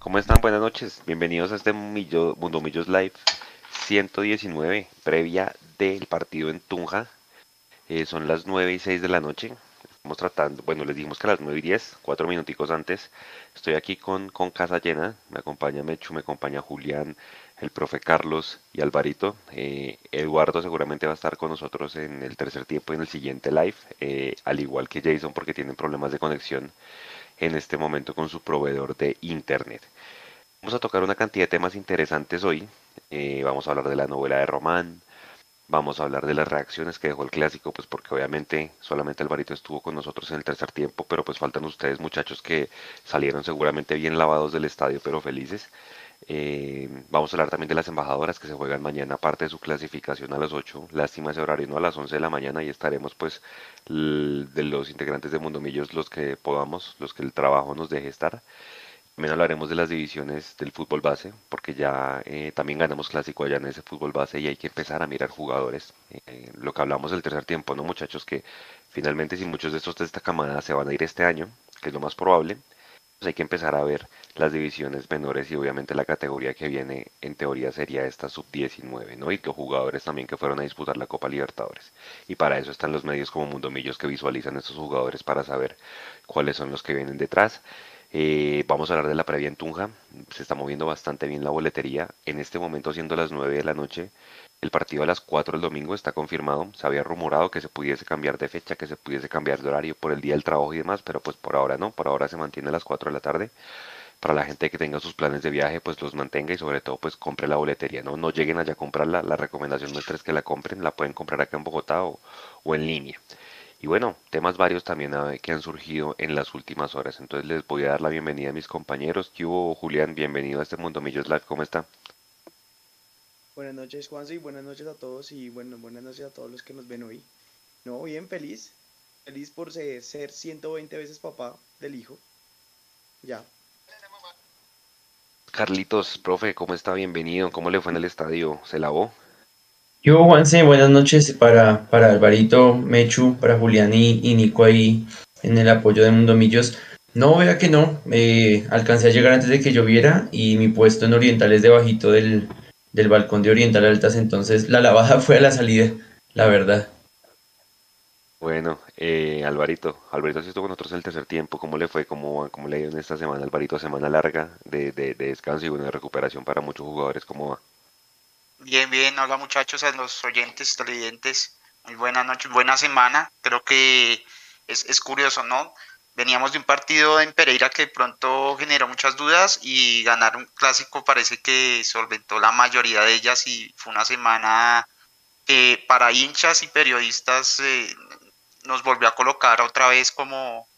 ¿Cómo están? Buenas noches. Bienvenidos a este Mundo Millos Live 119, previa del partido en Tunja. Eh, son las 9 y 6 de la noche. Estamos tratando, bueno, les dijimos que a las 9 y 10, cuatro minuticos antes. Estoy aquí con, con casa llena. Me acompaña Mechu, me acompaña Julián, el profe Carlos y Alvarito. Eh, Eduardo seguramente va a estar con nosotros en el tercer tiempo y en el siguiente live, eh, al igual que Jason porque tienen problemas de conexión en este momento con su proveedor de internet. Vamos a tocar una cantidad de temas interesantes hoy. Eh, vamos a hablar de la novela de Román. Vamos a hablar de las reacciones que dejó el clásico, pues porque obviamente solamente Alvarito estuvo con nosotros en el tercer tiempo, pero pues faltan ustedes muchachos que salieron seguramente bien lavados del estadio, pero felices. Eh, vamos a hablar también de las embajadoras que se juegan mañana, aparte de su clasificación a las 8. Lástima ese horario, no a las 11 de la mañana y estaremos pues de los integrantes de Mundo Millos los que podamos, los que el trabajo nos deje estar. También hablaremos de las divisiones del fútbol base, porque ya eh, también ganamos clásico allá en ese fútbol base y hay que empezar a mirar jugadores. Eh, lo que hablamos del tercer tiempo, ¿no, muchachos? Que finalmente si muchos de estos de esta camada se van a ir este año, que es lo más probable, hay que empezar a ver las divisiones menores y obviamente la categoría que viene en teoría sería esta sub-19, ¿no? Y los jugadores también que fueron a disputar la Copa Libertadores. Y para eso están los medios como Mundo Millos que visualizan estos jugadores para saber cuáles son los que vienen detrás. Eh, vamos a hablar de la previa en Tunja. Se está moviendo bastante bien la boletería. En este momento, siendo las 9 de la noche, el partido a las 4 del domingo está confirmado. Se había rumorado que se pudiese cambiar de fecha, que se pudiese cambiar de horario por el día del trabajo y demás, pero pues por ahora no. Por ahora se mantiene a las 4 de la tarde. Para la gente que tenga sus planes de viaje, pues los mantenga y sobre todo pues compre la boletería. No, no lleguen allá a comprarla. La recomendación nuestra es que la compren. La pueden comprar acá en Bogotá o, en línea. Y bueno, temas varios también ah, que han surgido en las últimas horas. Entonces les voy a dar la bienvenida a mis compañeros. ¿Qué hubo, Julián? Bienvenido a este Mundo Millos Live. ¿Cómo está? Buenas noches, Juanse, y buenas noches a todos y bueno, buenas noches a todos los que nos ven hoy. No, bien feliz, feliz por ser, ser 120 veces papá del hijo. Ya. Carlitos, profe, ¿cómo está? Bienvenido. ¿Cómo le fue en el estadio? ¿Se lavó? Yo, Juanse, buenas noches para, para Alvarito, Mechu, para Julián y, Nico ahí en el apoyo de Mundo Millos. No, vea que no, eh, alcancé a llegar antes de que lloviera y mi puesto en Oriental es debajito del, del balcón de Oriental Altas, entonces la lavada fue a la salida, la verdad. Bueno, eh, Alvarito, Alvarito estuvo con nosotros el tercer tiempo, ¿cómo le fue? ¿Cómo, cómo le ha ido en esta semana, Alvarito? Semana larga de, de, descanso y bueno, de recuperación para muchos jugadores, ¿cómo va? Bien, bien, hola muchachos, a los oyentes, televidentes, muy buena noche, buena semana, creo que es, es curioso, ¿no? Veníamos de un partido en Pereira que pronto generó muchas dudas y ganar un clásico parece que solventó la mayoría de ellas y fue una semana que para hinchas y periodistas eh, nos volvió a colocar otra vez como,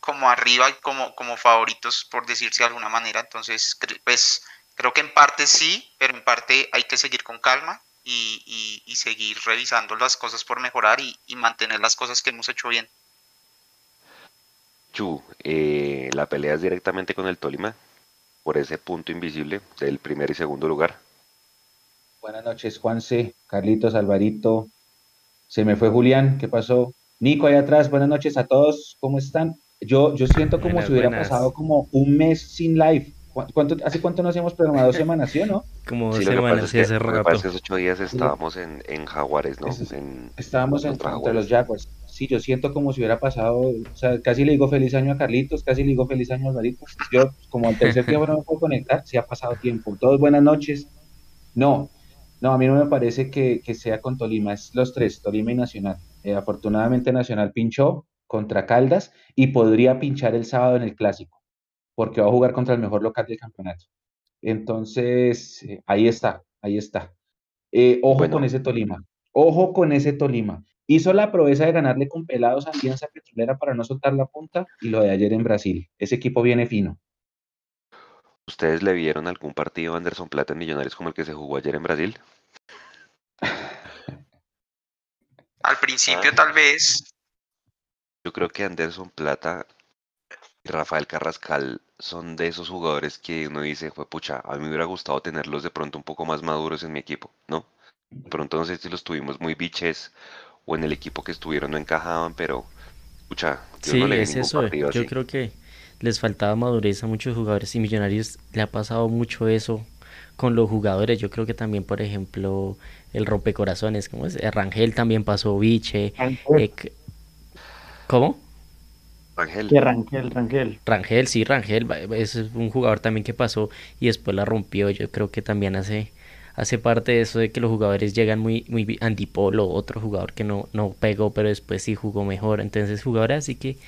como arriba y como, como favoritos, por decirse de alguna manera. Entonces, pues creo que en parte sí, pero en parte hay que seguir con calma y, y, seguir revisando las cosas por mejorar y, y mantener las cosas que hemos hecho bien. Chu, eh, la pelea es directamente con el Tolima por ese punto invisible del primer y segundo lugar. Buenas noches, Juanse, Carlitos, Alvarito. Se me fue Julián, ¿qué pasó? Nico, ahí atrás, buenas noches a todos, ¿cómo están? Yo, yo siento como si hubiera pasado como un mes sin live. ¿Cuánto, ¿Hace cuánto no hacíamos programa? ¿Dos semanas, sí o no? Como dos semanas, sí, hace rato. Hace ocho días estábamos en, en Jaguares, ¿no? estábamos en, entre los Jaguars sí, yo siento como si hubiera pasado, o sea, casi le digo feliz año a Carlitos, casi le digo feliz año a Alvarito. Yo, como al tercer tiempo no me puedo conectar, sí ha pasado tiempo. Todos buenas noches. No, no, a mí no me parece que, sea con Tolima, es los tres, Tolima y Nacional. Eh, afortunadamente Nacional pinchó contra Caldas y podría pinchar el sábado en el Clásico, porque va a jugar contra el mejor local del campeonato. Entonces, eh, ahí está, ahí está. Eh, ojo con ese Tolima, ojo con ese Tolima. Hizo la proeza de ganarle con pelados a Alianza Petrolera para no soltar la punta y lo de ayer en Brasil. Ese equipo viene fino. ¿Ustedes le vieron algún partido a Anderson Plata en Millonarios como el que se jugó ayer en Brasil? Al principio, ah. tal vez. Yo creo que Anderson Plata y Rafael Carrascal son de esos jugadores que uno dice, fue pucha, a mí me hubiera gustado tenerlos de pronto un poco más maduros en mi equipo, ¿no? De pronto no sé si los tuvimos muy biches o en el equipo que estuvieron no encajaban, pero escucha, sí, es eso. Yo creo que les faltaba madurez a muchos jugadores y Millonarios le ha pasado mucho eso con los jugadores. Yo creo que también, por ejemplo, el rompecorazones, como es? Rangel también pasó, Viche. Eh, ¿Cómo? Rangel. Rangel, Rangel. Rangel, sí, Rangel. Es un jugador también que pasó y después la rompió. Yo creo que también hace, hace parte de eso de que los jugadores llegan muy, muy antipolo. Otro jugador que no, no pegó, pero después sí jugó mejor. Entonces, jugadores así que,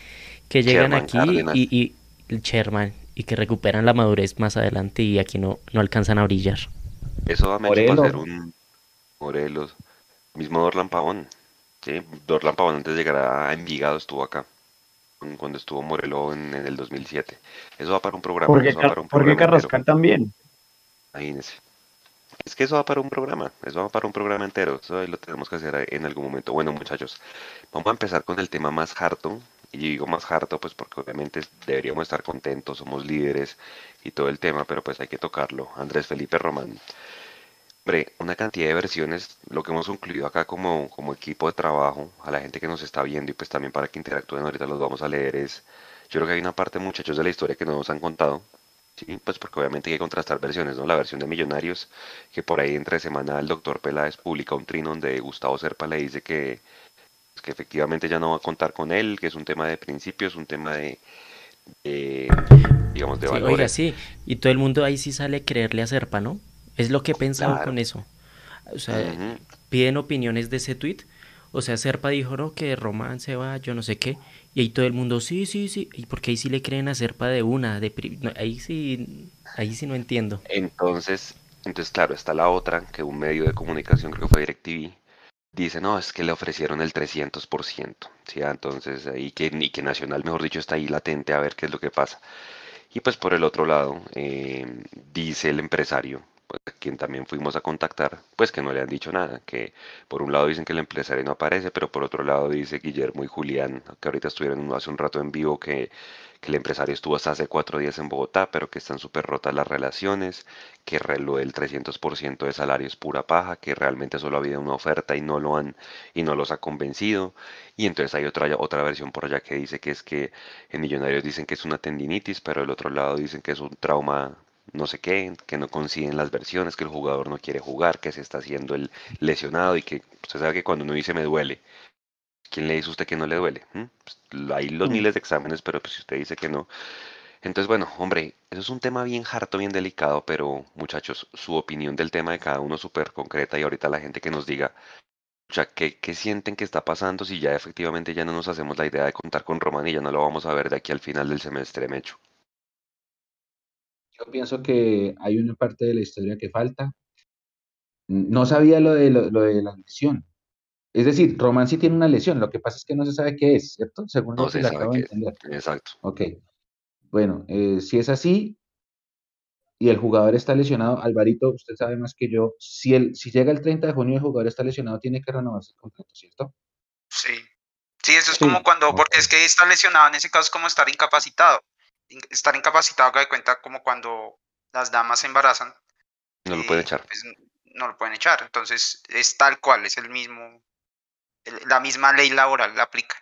que llegan aquí y, y, el Sherman y que recuperan la madurez más adelante y aquí no, no alcanzan a brillar. Eso va a ser un Morelos, mismo Dorlan Pavón. ¿sí? Dorlan Pavón antes de llegar a Envigado estuvo acá cuando estuvo Morelos en, el 2007. Eso va para un programa. Porque, porque Carrascal también. Imagínense. Es que eso va para un programa, eso va para un programa entero, eso ahí lo tenemos que hacer en algún momento. Bueno, muchachos, vamos a empezar con el tema más harto, y digo más harto pues porque obviamente deberíamos estar contentos, somos líderes y todo el tema, pero pues hay que tocarlo. Andrés Felipe Román. Hombre, una cantidad de versiones, lo que hemos incluido acá como, como equipo de trabajo, a la gente que nos está viendo y pues también para que interactúen, ahorita los vamos a leer, es, yo creo que hay una parte muchachos de la historia que no nos han contado, ¿sí? pues porque obviamente hay que contrastar versiones, ¿no? La versión de Millonarios, que por ahí entre semana el doctor Peláez publica un trino donde Gustavo Serpa le dice que que efectivamente ya no va a contar con él, que es un tema de principios, un tema de, digamos, de sí, Oiga, sí, y todo el mundo ahí sí sale a creerle a Serpa, ¿no? Es lo que he pensado con eso. O sea, piden opiniones de ese tweet. O sea, Serpa dijo, no, que Román se va, yo no sé qué. Y ahí todo el mundo, sí, sí, sí. ¿Y porque ahí sí le creen a Serpa de una? De ahí sí, ahí sí no entiendo. Entonces, entonces, claro, está la otra, que un medio de comunicación, creo que fue DirecTV, dice, no, es que le ofrecieron el 300%, ¿sí? Entonces ahí que, y que Nacional, mejor dicho, está ahí latente a ver qué es lo que pasa. Y pues por el otro lado, eh, dice el empresario, pues, quien también fuimos a contactar, pues que no le han dicho nada, que por un lado dicen que el empresario no aparece, pero por otro lado dice Guillermo y Julián, que ahorita estuvieron hace un rato en vivo, que que el empresario estuvo hasta hace cuatro días en Bogotá, pero que están súper rotas las relaciones, que lo del 300% de salario es pura paja, que realmente solo ha habido una oferta y no lo han y no los ha convencido. Y entonces hay otra otra versión por allá que dice que es que en Millonarios dicen que es una tendinitis, pero del otro lado dicen que es un trauma no sé qué, que no consiguen las versiones, que el jugador no quiere jugar, que se está haciendo el lesionado y que usted sabe que cuando uno dice me duele, ¿quién le dice usted que no le duele? ¿Mm? Pues, hay los mm. miles de exámenes, pero pues si usted dice que no. Entonces, bueno, hombre, eso es un tema bien harto, bien delicado, pero muchachos, su opinión del tema de cada uno súper concreta y ahorita la gente que nos diga, o ¿qué, ¿qué, sienten que está pasando si ya efectivamente ya no nos hacemos la idea de contar con Román y ya no lo vamos a ver de aquí al final del semestre, Mecho? Yo pienso que hay una parte de la historia que falta. No sabía lo de, lo de la lesión, es decir, Román sí tiene una lesión, lo que pasa es que no se sabe qué es, ¿cierto? Según lo que le acabo de entender. Exacto. Ok. Bueno, eh, si es así y el jugador está lesionado, Alvarito, usted sabe más que yo, si, el, si llega el 30 de junio y el jugador está lesionado, tiene que renovarse el contrato, ¿cierto? Sí. Sí, eso es como cuando, porque es que está lesionado, en ese caso es como estar incapacitado. Estar incapacitado, que de cuenta como cuando las damas se embarazan. No lo pueden echar. Pues, no lo pueden echar. Entonces es tal cual, es el mismo, la misma ley laboral la aplica.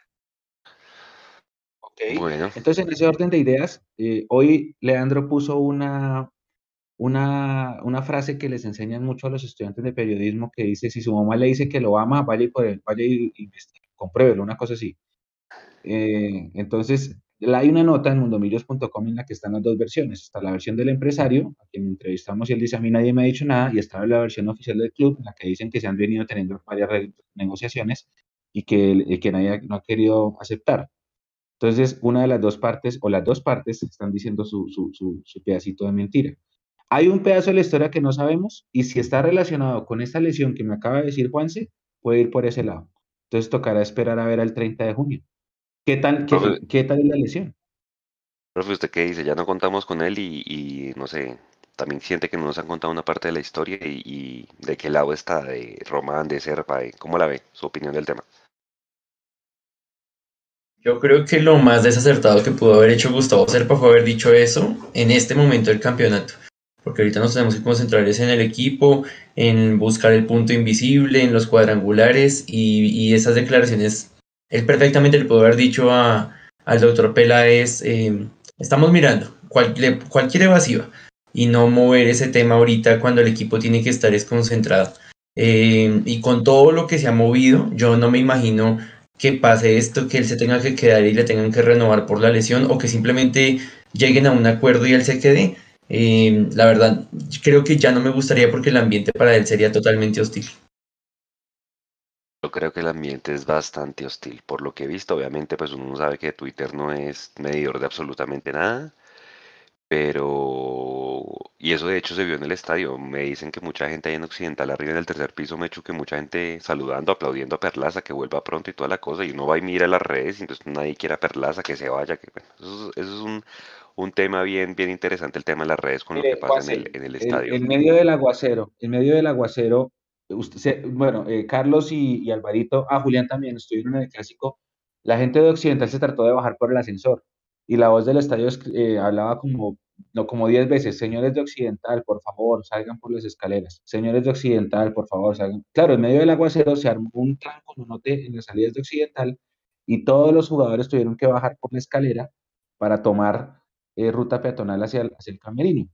Ok, bueno. entonces en ese orden de ideas, eh, hoy Leandro puso una, una, una, frase que les enseñan mucho a los estudiantes de periodismo que dice, si su mamá le dice que lo ama, vaya y, vaya y, compruébelo, una cosa así. Eh, entonces, hay una nota en mundomillos.com en la que están las dos versiones. Está la versión del empresario, a quien entrevistamos y él dice, a mí nadie me ha dicho nada, y está la versión oficial del club, en la que dicen que se han venido teniendo varias negociaciones y que, que nadie no ha querido aceptar. Entonces, una de las dos partes, o las dos partes, están diciendo su, su, su, pedacito de mentira. Hay un pedazo de la historia que no sabemos, y si está relacionado con esta lesión que me acaba de decir Juanse, puede ir por ese lado. Entonces, tocará esperar a ver al 30 de junio. ¿Qué tal, qué, tal es la lesión? Profe, ¿usted qué dice? Ya no contamos con él y, no sé, también siente que no nos han contado una parte de la historia y, de qué lado está, de Román, de Serpa, ¿cómo la ve? Su opinión del tema. Yo creo que lo más desacertado que pudo haber hecho Gustavo Serpa fue haber dicho eso en este momento del campeonato. Porque ahorita nos tenemos que concentrar en el equipo, en buscar el punto invisible, en los cuadrangulares y, y esas declaraciones él perfectamente le pudo haber dicho a, al doctor Peláez, eh, estamos mirando cualquier, cualquier evasiva y no mover ese tema ahorita cuando el equipo tiene que estar desconcentrado. Eh, y con todo lo que se ha movido, yo no me imagino que pase esto, que él se tenga que quedar y le tengan que renovar por la lesión o que simplemente lleguen a un acuerdo y él se quede. Eh, la verdad, creo que ya no me gustaría porque el ambiente para él sería totalmente hostil. Yo creo que el ambiente es bastante hostil. Por lo que he visto, obviamente, pues uno sabe que Twitter no es medidor de absolutamente nada. Pero, y eso de hecho se vio en el estadio. Me dicen que mucha gente ahí en Occidental, arriba en el tercer piso, me hecho que mucha gente saludando, aplaudiendo a Perlaza, que vuelva pronto y toda la cosa. Y uno va y mira las redes y entonces nadie quiere a Perlaza, que se vaya. Que, eso, es un, un, tema bien, bien interesante, el tema de las redes con lo que pasa en el, en el estadio. En, medio del aguacero, en medio del aguacero, bueno, eh, Carlos y, Alvarito, ah, Julián también estuvieron en el clásico. La gente de Occidental se trató de bajar por el ascensor y la voz del estadio eh, hablaba como, no, como diez veces, señores de Occidental, por favor, salgan por las escaleras, señores de Occidental, por favor, salgan. Claro, en medio del aguacero se armó un tranco, en las salidas de Occidental y todos los jugadores tuvieron que bajar por la escalera para tomar eh, ruta peatonal hacia hacia el camerino.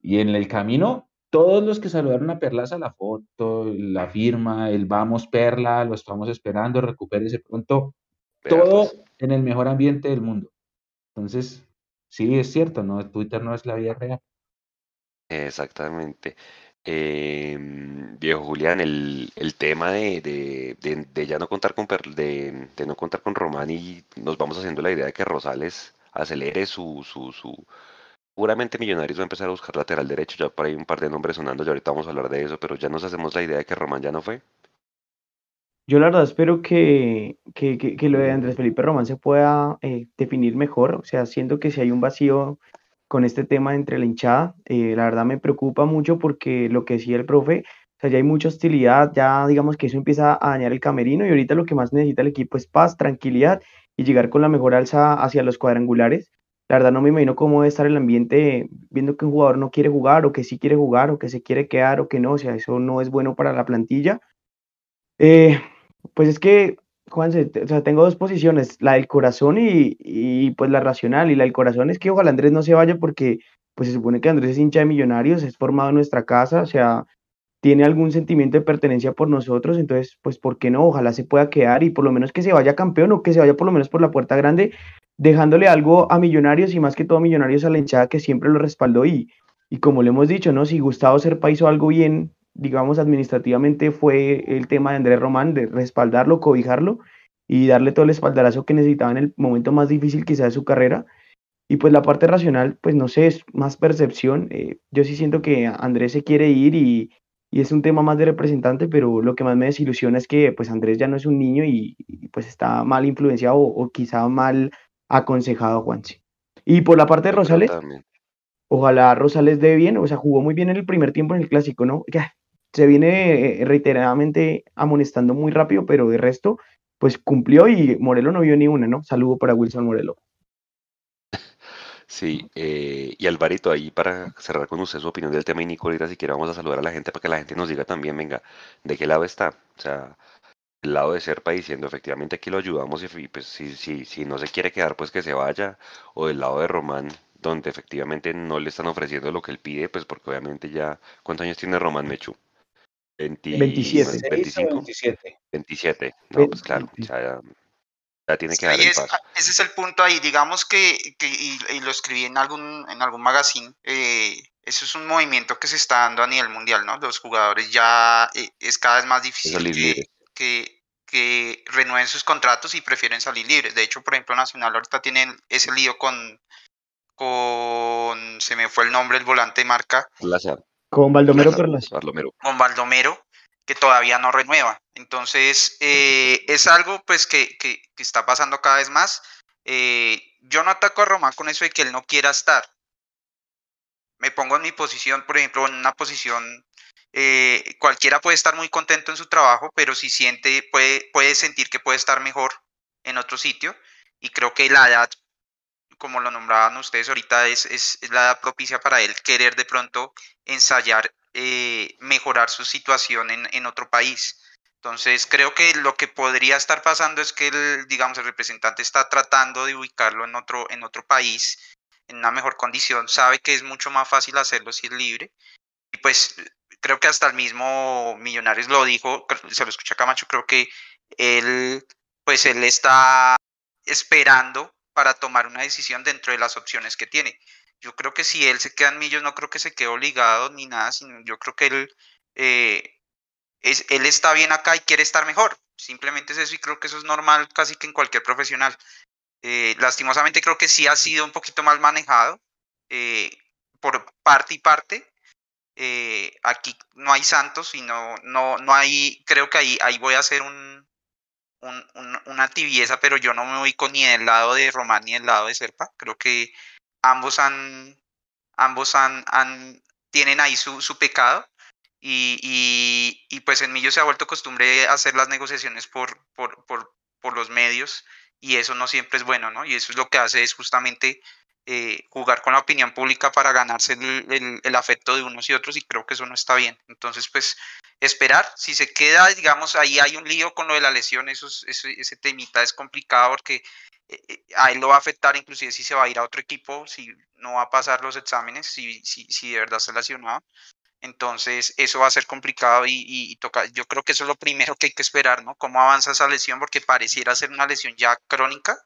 Y en el camino, todos los que saludaron a Perlaza, la foto, la firma, el vamos Perla, lo estamos esperando, recupérese pronto, todo pues. en el mejor ambiente del mundo. Entonces, sí, es cierto, ¿no? Twitter no es la vida real. Exactamente. Em, viejo Julián, el, el tema de, de, de, ya no contar con de, de, no contar con Román y nos vamos haciendo la idea de que Rosales acelere su, su, su puramente Millonarios va a empezar a buscar lateral derecho, ya por ahí un par de nombres sonando, ya ahorita vamos a hablar de eso, pero ya nos hacemos la idea de que Román ya no fue. Yo la verdad espero que, que, que, lo de Andrés Felipe Román se pueda eh, definir mejor, o sea, siento que si hay un vacío con este tema entre la hinchada, eh, la verdad me preocupa mucho porque lo que decía el profe, o sea, ya hay mucha hostilidad, ya digamos que eso empieza a dañar el camerino y ahorita lo que más necesita el equipo es paz, tranquilidad y llegar con la mejor alza hacia los cuadrangulares. La verdad no me imagino cómo debe estar el ambiente viendo que un jugador no quiere jugar o que sí quiere jugar o que se quiere quedar o que no, o sea, eso no es bueno para la plantilla. Eh, pues es que, Juanse, o sea, tengo dos posiciones, la del corazón y, y, pues la racional. Y la del corazón es que ojalá Andrés no se vaya porque pues se supone que Andrés es hincha de millonarios, es formado en nuestra casa, o sea, tiene algún sentimiento de pertenencia por nosotros, entonces, pues, ¿por qué no? Ojalá se pueda quedar y por lo menos que se vaya campeón o que se vaya por lo menos por la puerta grande, dejándole algo a Millonarios y más que todo Millonarios a la hinchada que siempre lo respaldó y, y como le hemos dicho, ¿no? Si Gustavo Serpa hizo algo bien digamos, administrativamente fue el tema de Andrés Román, de respaldarlo, cobijarlo y darle todo el espaldarazo que necesitaba en el momento más difícil quizá de su carrera. Y pues la parte racional, pues no sé, es más percepción. Eh, yo sí siento que Andrés se quiere ir y, y, es un tema más de representante, pero lo que más me desilusiona es que pues Andrés ya no es un niño y, pues está mal influenciado o, quizá mal aconsejado Juanchi. Y por la parte de Rosales, ojalá Rosales dé bien, o sea, jugó muy bien en el primer tiempo en el clásico, ¿no? Ya, se viene eh, reiteradamente amonestando muy rápido, pero de resto, pues cumplió y Morelo no vio ni una, ¿no? Saludo para Wilson Morelo. Sí, eh, y Alvarito, ahí para cerrar con usted su opinión del tema y Nicolita, si quiere vamos a saludar a la gente para que la gente nos diga también, venga, ¿de qué lado está? O sea, el lado de Serpa diciendo efectivamente aquí lo ayudamos y pues si, si, si no se quiere quedar, pues que se vaya, o del lado de Román, donde efectivamente no le están ofreciendo lo que él pide, pues porque obviamente ya, ¿cuántos años tiene Román Mechu? 27. 25, 27. 27. No, pues claro, ya, ya tiene que dar el paso. Ese es el punto ahí, digamos que, que y, lo escribí en algún, en algún magazine, eh, eso es un movimiento que se está dando a nivel mundial, ¿no? Los jugadores ya eh, es cada vez más difícil que, que, que, renueven sus contratos y prefieren salir libres. De hecho, por ejemplo, Nacional ahorita tiene ese lío con, con se me fue el nombre, el volante de marca. Con Baldomero Con Baldomero, todavía no renueva. Entonces, eh, es algo pues que, que, está pasando cada vez más. Eh, yo no ataco a Román con eso de que él no quiera estar. Me pongo en mi posición, por ejemplo, en una posición, eh, cualquiera puede estar muy contento en su trabajo, pero si siente, puede, puede sentir que puede estar mejor en otro sitio. Y creo que la edad como lo nombraban ustedes ahorita, es, es, la edad propicia para él querer de pronto ensayar, eh, mejorar su situación en, en, otro país. Entonces, creo que lo que podría estar pasando es que el, digamos, el representante está tratando de ubicarlo en otro, en otro país en una mejor condición, sabe que es mucho más fácil hacerlo si es libre. Y pues creo que hasta el mismo Millonarios lo dijo, se lo escucha Camacho, creo que él, pues él está esperando para tomar una decisión dentro de las opciones que tiene. Yo creo que si él se queda en Millos, no creo que se quede obligado ni nada, sino yo creo que él, eh, es, él está bien acá y quiere estar mejor. Simplemente es eso y creo que eso es normal casi que en cualquier profesional. Eh, lastimosamente creo que sí ha sido un poquito mal manejado eh, por parte y parte. aquí no hay santos y no, no, no hay, creo que ahí, ahí voy a hacer un, una tibieza, pero yo no me voy con ni del lado de Román ni del lado de Serpa. Creo que ambos han, ambos han, han tienen ahí su, su pecado. Y, y, y, pues en Millo se ha vuelto costumbre hacer las negociaciones por, por, por, por los medios y eso no siempre es bueno, ¿no? Y eso es lo que hace es justamente eh, jugar con la opinión pública para ganarse el, el, afecto de unos y otros y creo que eso no está bien. Entonces, pues esperar, si se queda, digamos, ahí hay un lío con lo de la lesión, eso, ese, ese temita es complicado porque a él lo va a afectar inclusive si se va a ir a otro equipo, si no va a pasar los exámenes, si, si, si de verdad está lesionado. Entonces, eso va a ser complicado y, y, toca, yo creo que eso es lo primero que hay que esperar, ¿no? Cómo avanza esa lesión, porque pareciera ser una lesión ya crónica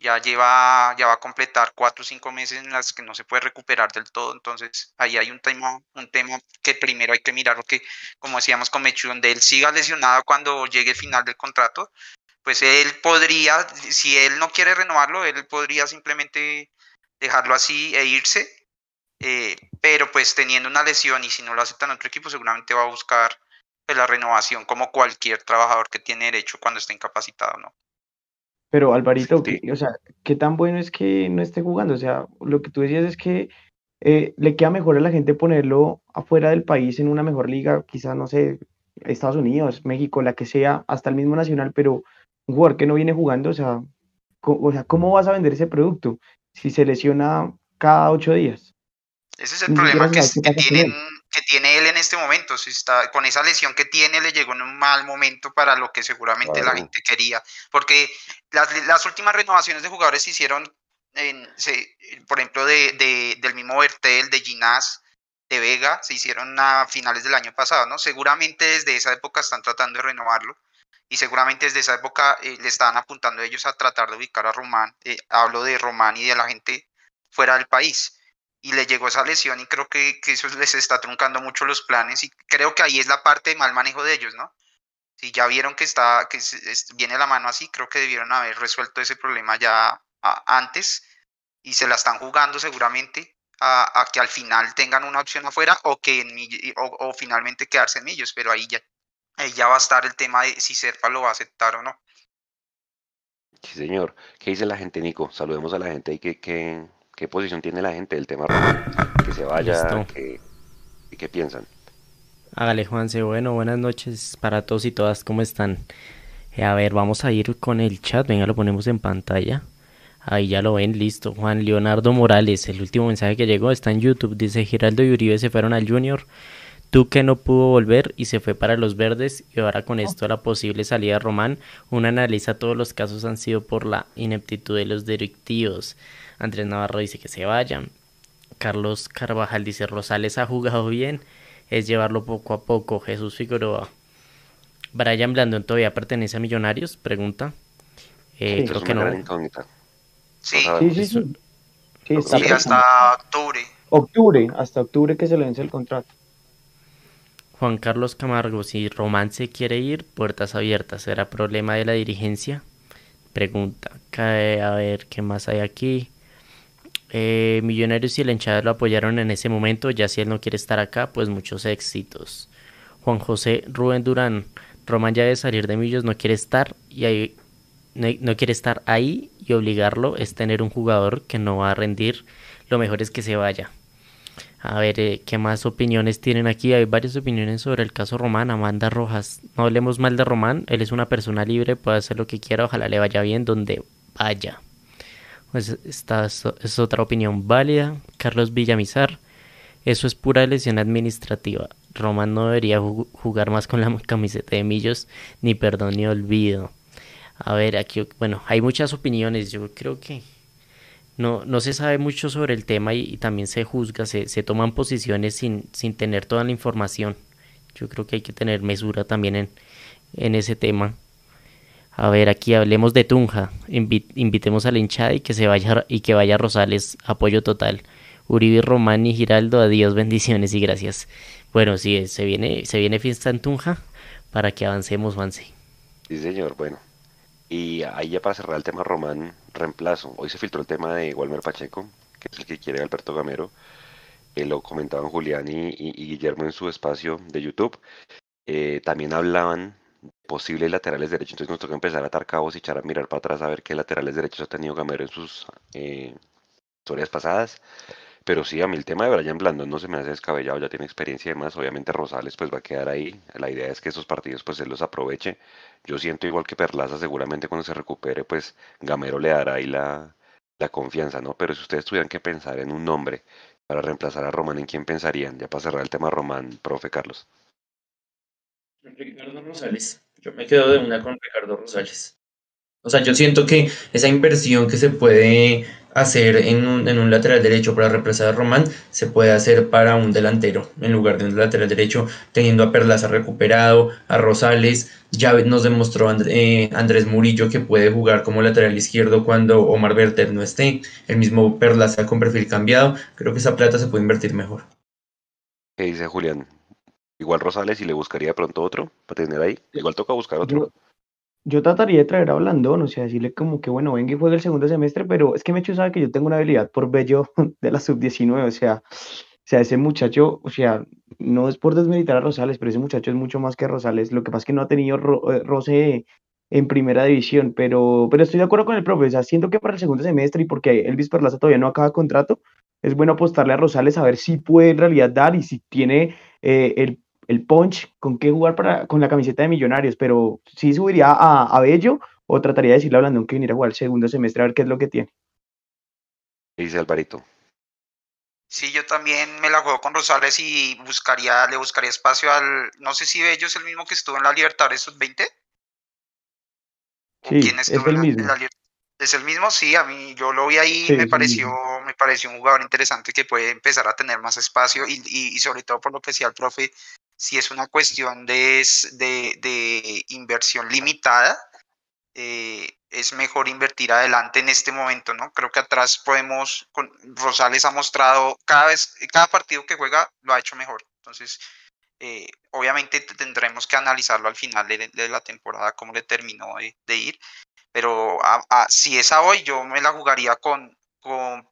ya lleva, ya va a completar cuatro o cinco meses en las que no se puede recuperar del todo, entonces ahí hay un tema, un tema que primero hay que mirar, porque como decíamos con Mechu, donde él siga lesionado cuando llegue el final del contrato, pues él podría, si él no quiere renovarlo, él podría simplemente dejarlo así e irse, eh, pero pues teniendo una lesión y si no lo acepta en otro equipo, seguramente va a buscar pues, la renovación como cualquier trabajador que tiene derecho cuando esté incapacitado, ¿no? Pero Alvarito, o sea, ¿qué tan bueno es que no esté jugando? O sea, lo que tú decías es que eh, le queda mejor a la gente ponerlo afuera del país en una mejor liga, quizás, no sé, Estados Unidos, México, la que sea, hasta el mismo Nacional, pero un jugador que no viene jugando, o sea, o sea, ¿cómo vas a vender ese producto si se lesiona cada ocho días? Ese es el problema que, que tienen que tiene él en este momento. Si está, con esa lesión que tiene, le llegó en un mal momento para lo que seguramente la gente quería. Porque las, las, últimas renovaciones de jugadores se hicieron, en, se, por ejemplo, de, de, del mismo Bertel, de Ginás, de Vega, se hicieron a finales del año pasado, ¿no? Seguramente desde esa época están tratando de renovarlo. Y seguramente desde esa época eh, le estaban apuntando ellos a tratar de ubicar a Román. Eh, hablo de Román y de la gente fuera del país y le llegó esa lesión y creo que, que, eso les está truncando mucho los planes y creo que ahí es la parte de mal manejo de ellos, ¿no? Si ya vieron que está que viene la mano así, creo que debieron haber resuelto ese problema ya antes y se la están jugando seguramente a, a, que al final tengan una opción afuera o que en, o, o, finalmente quedarse en ellos, pero ahí ya, ahí ya va a estar el tema de si Serpa lo va a aceptar o no. Sí, señor. ¿Qué dice la gente, Nico? Saludemos a la gente y que, que, qué posición tiene la gente del tema que se vaya, qué, qué piensan. Hágale, Juanse. Bueno, buenas noches para todos y todas. ¿Cómo están? Eh, a ver, vamos a ir con el chat. Venga, lo ponemos en pantalla. Ahí ya lo ven, listo. Juan Leonardo Morales, el último mensaje que llegó está en YouTube. Dice, Giraldo y Uribe se fueron al Junior. Tú que no pudo volver y se fue para los verdes. Y ahora con esto la posible salida de Román. Un analiza todos los casos han sido por la ineptitud de los directivos. Andrés Navarro dice que se vayan. Carlos Carvajal dice Rosales ha jugado bien, es llevarlo poco a poco. Jesús Figueroa. Brian Blandón todavía pertenece a Millonarios, pregunta. Eh, creo que no. Sí, sí, sí. sí. hasta octubre. Octubre, hasta octubre que se le vence el contrato. Juan Carlos Camargo, si Román se quiere ir, puertas abiertas, ¿será problema de la dirigencia? Pregunta. A ver, ¿qué más hay aquí? Eh, Millonarios y el hinchada lo apoyaron en ese momento, ya si él no quiere estar acá, pues muchos éxitos. Juan José Rubén Durán, Román ya de salir de Millos no quiere estar y ahí, no, quiere estar ahí y obligarlo es tener un jugador que no va a rendir, lo mejor es que se vaya. A ver, eh, ¿qué más opiniones tienen aquí? Hay varias opiniones sobre el caso Román. Amanda Rojas. No hablemos mal de Román. Él es una persona libre, puede hacer lo que quiera. Ojalá le vaya bien donde vaya. Pues esta es otra opinión válida. Carlos Villamizar, eso es pura lesión administrativa. Román no debería jugar más con la camiseta de Millos, ni perdón ni olvido. A ver, aquí, bueno, hay muchas opiniones. Yo creo que no, no se sabe mucho sobre el tema y, también se juzga, se, se, toman posiciones sin, sin tener toda la información. Yo creo que hay que tener mesura también en, en ese tema. A ver, aquí hablemos de Tunja. invitemos a la hinchada y que se vaya y que vaya Rosales, apoyo total. Uribe, Román y Giraldo, adiós, bendiciones y gracias. Bueno, sí, se viene, se viene fiesta en Tunja para que avancemos, Juanse. Sí, señor, bueno. Y ahí ya para cerrar el tema Román, reemplazo. Hoy se filtró el tema de Walmer Pacheco, que es el que quiere Alberto Gamero. Eh, lo comentaban Julián y, Guillermo en su espacio de YouTube. Eh, también hablaban de posibles laterales derechos, entonces nos toca empezar a atar cabos y echar a mirar para atrás a ver qué laterales derechos ha tenido Gamero en sus eh, historias pasadas. Pero sí, a mí el tema de Brian Blandón no se me hace descabellado, ya tiene experiencia y demás. Obviamente Rosales pues va a quedar ahí. La idea es que esos partidos pues él los aproveche. Yo siento igual que Perlaza, seguramente cuando se recupere pues Gamero le dará ahí la, la confianza, ¿no? Pero si ustedes tuvieran que pensar en un nombre para reemplazar a Román, ¿en quién pensarían? Ya para cerrar el tema Román, profe Carlos. Ricardo Rosales. Yo me quedo de una con Ricardo Rosales. O sea, yo siento que esa inversión que se puede hacer en un, en un lateral derecho para reemplazar a Román se puede hacer para un delantero en lugar de un lateral derecho, teniendo a Perlaza recuperado, a Rosales. Ya nos demostró eh, Andrés Murillo que puede jugar como lateral izquierdo cuando Omar Berter no esté. El mismo Perlaza con perfil cambiado. Creo que esa plata se puede invertir mejor. ¿Qué dice Julián? Igual Rosales y le buscaría pronto otro para tener ahí. Igual toca buscar otro. Yo trataría de traer a Blandón, o sea, decirle como que, bueno, venga y juegue el segundo semestre, pero es que Mecho sabe que yo tengo una habilidad por Bello de la sub-19, o sea, o sea, ese muchacho, o sea, no es por desmeditar a Rosales, pero ese muchacho es mucho más que Rosales, lo que pasa es que no ha tenido eh, roce en primera división, pero, pero estoy de acuerdo con el profe, o sea, siento que para el segundo semestre y porque Elvis Perlaza todavía no acaba contrato, es bueno apostarle a Rosales a ver si puede en realidad dar y si tiene eh, el el punch, con qué jugar para, con la camiseta de Millonarios, pero sí subiría a, Bello o trataría de decirle a Blandón que viniera a jugar el segundo semestre a ver qué es lo que tiene. Dice Alvarito. Sí, yo también me la juego con Rosales y buscaría, le buscaría espacio al, no sé si Bello es el mismo que estuvo en la Libertadores Sub-20. Sí, es el mismo. es el mismo, sí, a mí yo lo vi ahí, me pareció, me pareció un jugador interesante que puede empezar a tener más espacio y, y, y sobre todo por lo que decía el profe, si es una cuestión de, de, inversión limitada, eh, es mejor invertir adelante en este momento, ¿no? Creo que atrás podemos, Rosales ha mostrado cada vez, cada partido que juega lo ha hecho mejor. Entonces, eh, obviamente tendremos que analizarlo al final de, la temporada, cómo le terminó de, ir. Pero si es a hoy, yo me la jugaría con, con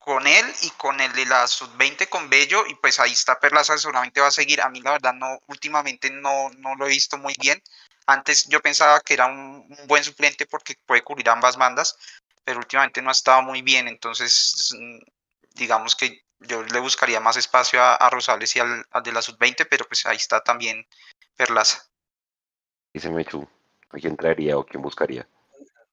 con él y con el de la sub-20 con Bello y pues ahí está Perlaza seguramente va a seguir. A mí la verdad no, últimamente no, no lo he visto muy bien. Antes yo pensaba que era un, buen suplente porque puede cubrir ambas bandas, pero últimamente no ha estado muy bien. Entonces, mm, digamos que yo le buscaría más espacio a, Rosales y al, de la sub-20, pero pues ahí está también Perlaza. Dice Mechu, ¿a quién traería o quién buscaría?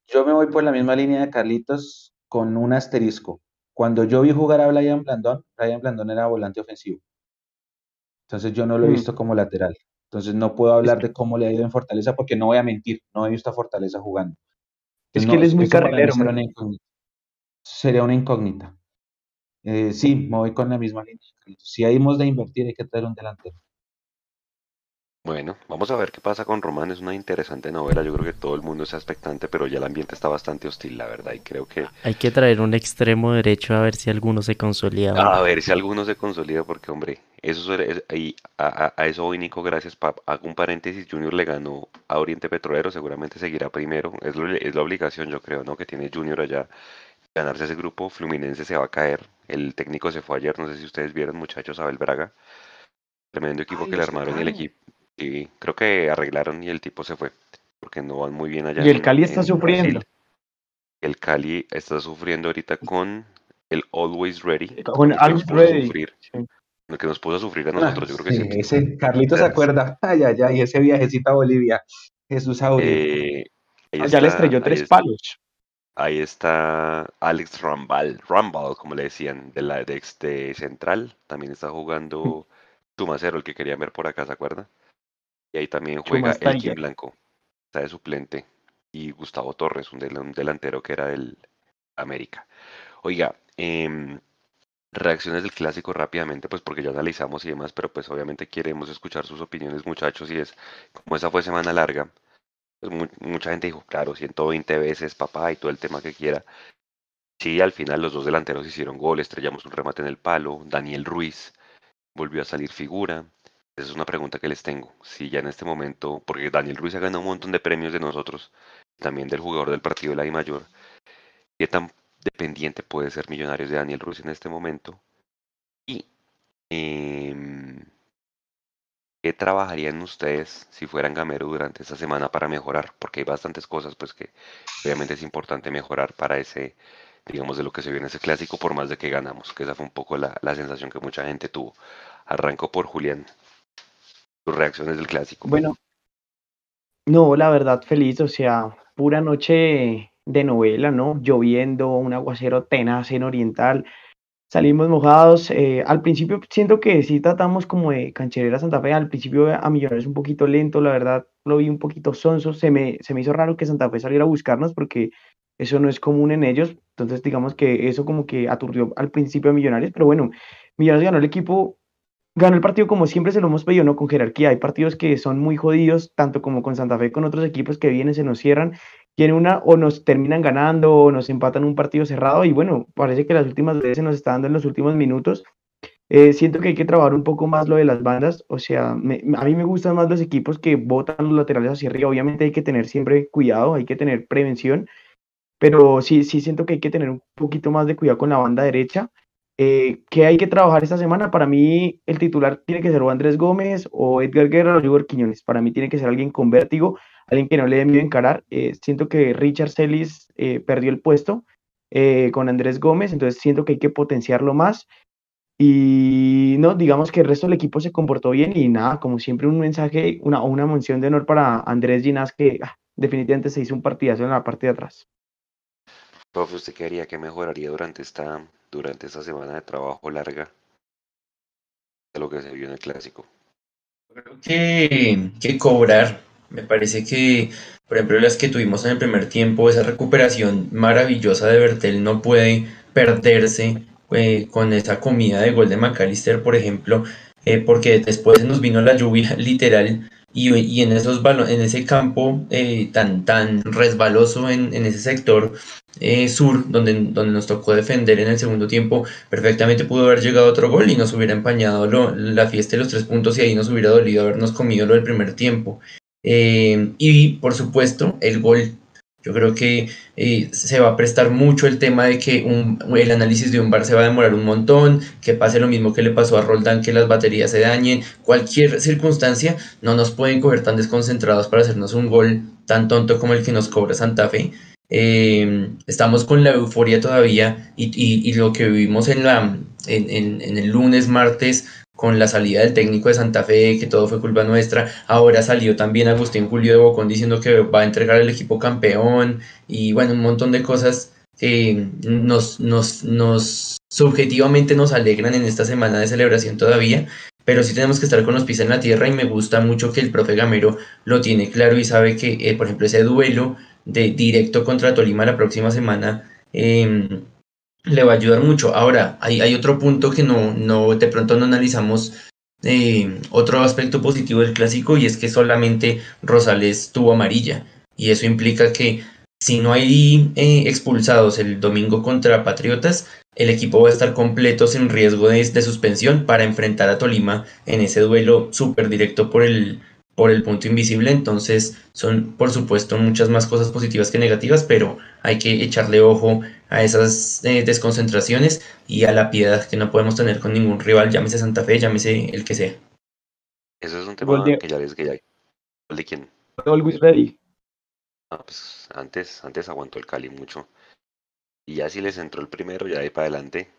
Yo me voy por la misma línea de Carlitos con un asterisco. Cuando yo vi jugar a Brian Blandón, Brian Blandón era volante ofensivo. Entonces yo no lo he mm. visto como lateral. Entonces no puedo hablar de cómo le ha ido en Fortaleza porque no voy a mentir, no he visto a Fortaleza jugando. es que él es muy carrilero. Sería una incógnita. Eh, sí, me voy con la misma línea. Si hay de invertir, hay que traer un delantero. Bueno, vamos a ver qué pasa con Román. Es una interesante novela. Yo creo que todo el mundo está expectante, pero ya el ambiente está bastante hostil, la verdad. Y creo que. Hay que traer un extremo derecho a ver si alguno se consolida. A ver si alguno se consolida, porque, hombre, eso es, a, a, eso voy, Nico. Gracias. Hago un paréntesis. Junior le ganó a Oriente Petrolero. Seguramente seguirá primero. Es, es la obligación, yo creo, ¿no? Que tiene Junior allá. Ganarse ese grupo. Fluminense se va a caer. El técnico se fue ayer. No sé si ustedes vieron, muchachos, Abel Braga. Tremendo equipo que le armaron el equipo y creo que arreglaron y el tipo se fue, porque no van muy bien allá. Y el Cali está sufriendo. El Cali está sufriendo ahorita con el Always Ready. Con Always Ready. Lo que nos puso a sufrir a nosotros, yo creo que sí. Ese, Carlito se acuerda. Ay, ay, ay, ese viajecito a Bolivia. Jesús eh, Ya le estrelló tres palos. Ahí está Alex Rambal, Rambal, como le decían, de la de, de Central. También está jugando Tumacero, el que quería ver por acá, ¿se acuerda? Y ahí también juega el Kim Blanco, está de suplente. Y Gustavo Torres, un, delantero que era del América. Oiga, em, reacciones del clásico rápidamente, pues porque ya analizamos y demás, pero pues obviamente queremos escuchar sus opiniones, muchachos, y es como esa fue semana larga. Pues mucha gente dijo, claro, 120 veces papá y todo el tema que quiera. Sí, al final los dos delanteros hicieron gol, estrellamos un remate en el palo, Daniel Ruiz volvió a salir figura. Esa es una pregunta que les tengo. Si ya en este momento, porque Daniel Ruiz ha ganado un montón de premios de nosotros, también del jugador del partido de la I Mayor, ¿qué tan dependiente puede ser Millonarios de Daniel Ruiz en este momento? Y em, ¿qué trabajarían ustedes si fueran Gamero durante esta semana para mejorar? Porque hay bastantes cosas pues que obviamente es importante mejorar para ese digamos, de lo que se vio en ese clásico, por más de que ganamos, que esa fue un poco la, sensación que mucha gente tuvo. Arranco por Julián. Tus reacciones del clásico. Bueno, no, la verdad, feliz, o sea, pura noche de novela, ¿no? Lloviendo, un aguacero tenaz en Oriental. Salimos mojados. Eh, al principio siento que sí tratamos como de cancherera Santa Fe. Al principio a Millonarios un poquito lento, la verdad lo vi un poquito sonso. Se me, se me hizo raro que Santa Fe saliera a buscarnos porque eso no es común en ellos. Entonces, digamos que eso como que aturdió al principio a Millonarios, pero bueno, Millonarios ganó el equipo, ganó el partido como siempre se lo hemos pedido, ¿no? Con jerarquía. Hay partidos que son muy jodidos, tanto como con Santa Fe, con otros equipos que vienen, se nos cierran, tienen una o nos terminan ganando o nos empatan un partido cerrado y bueno, parece que las últimas veces nos está dando en los últimos minutos. Eh, siento que hay que trabajar un poco más lo de las bandas, o sea, a mí me gustan más los equipos que botan los laterales hacia arriba, obviamente hay que tener siempre cuidado, hay que tener prevención, pero sí, sí siento que hay que tener un poquito más de cuidado con la banda derecha. Eh, ¿Qué hay que trabajar esta semana? Para mí el titular tiene que ser o Andrés Gómez o Edgar Guerra o Igor Quiñones. Para mí tiene que ser alguien con vértigo, alguien que no le dé miedo encarar. Eh, siento que Richard Celis eh, perdió el puesto con Andrés Gómez, entonces siento que hay que potenciarlo más. Y no, digamos que el resto del equipo se comportó bien y nada, como siempre un mensaje, una, una mención de honor para Andrés Ginás que ah, definitivamente se hizo un partidazo en la parte de atrás. Profe, ¿usted qué haría que mejoraría durante esta, durante esta semana de trabajo larga de lo que se vio en el clásico? Creo que, que cobrar. Me parece que, por ejemplo, las que tuvimos en el primer tiempo, esa recuperación maravillosa de Bertel no puede perderse eh, con esa comida de gol de McAllister, por ejemplo, eh, porque después nos vino la lluvia literal y, y en esos en ese campo eh, tan, tan resbaloso en, en ese sector eh, sur, donde, donde nos tocó defender en el segundo tiempo, perfectamente pudo haber llegado otro gol y nos hubiera empañado la fiesta de los tres puntos y ahí nos hubiera dolido habernos comido lo del primer tiempo. Eh, y por supuesto, el gol, yo creo que eh, se va a prestar mucho el tema de que un, el análisis de un bar se va a demorar un montón, que pase lo mismo que le pasó a Roldán, que las baterías se dañen, cualquier circunstancia, no nos pueden coger tan desconcentrados para hacernos un gol tan tonto como el que nos cobra Santa Fe. Eh, estamos con la euforia todavía y, lo que vivimos en, la, en, el lunes, martes, con la salida del técnico de Santa Fe, que todo fue culpa nuestra. Ahora salió también Agustín Julio de Bocón diciendo que va a entregar el equipo campeón y bueno, un montón de cosas que nos, nos, nos subjetivamente nos alegran en esta semana de celebración todavía, pero sí tenemos que estar con los pies en la tierra y me gusta mucho que el profe Gamero lo tiene claro y sabe que, eh, por ejemplo, ese duelo de directo contra Tolima la próxima semana em, le va a ayudar mucho. Ahora, hay, otro punto que no, no, de pronto no analizamos em, otro aspecto positivo del clásico y es que solamente Rosales tuvo amarilla y eso implica que si no hay eh, expulsados el domingo contra Patriotas, el equipo va a estar completo sin riesgo de, de suspensión para enfrentar a Tolima en ese duelo súper directo por el, por el punto invisible, entonces son por supuesto muchas más cosas positivas que negativas, pero hay que echarle ojo a esas eh, desconcentraciones y a la piedad que no podemos tener con ningún rival, llámese Santa Fe, llámese el que sea. Eso es un tema que ya les que ya ¿De quién? Always ready. Ah, pues antes, antes aguantó el Cali mucho. Y ya si les entró el primero, ya ahí para adelante.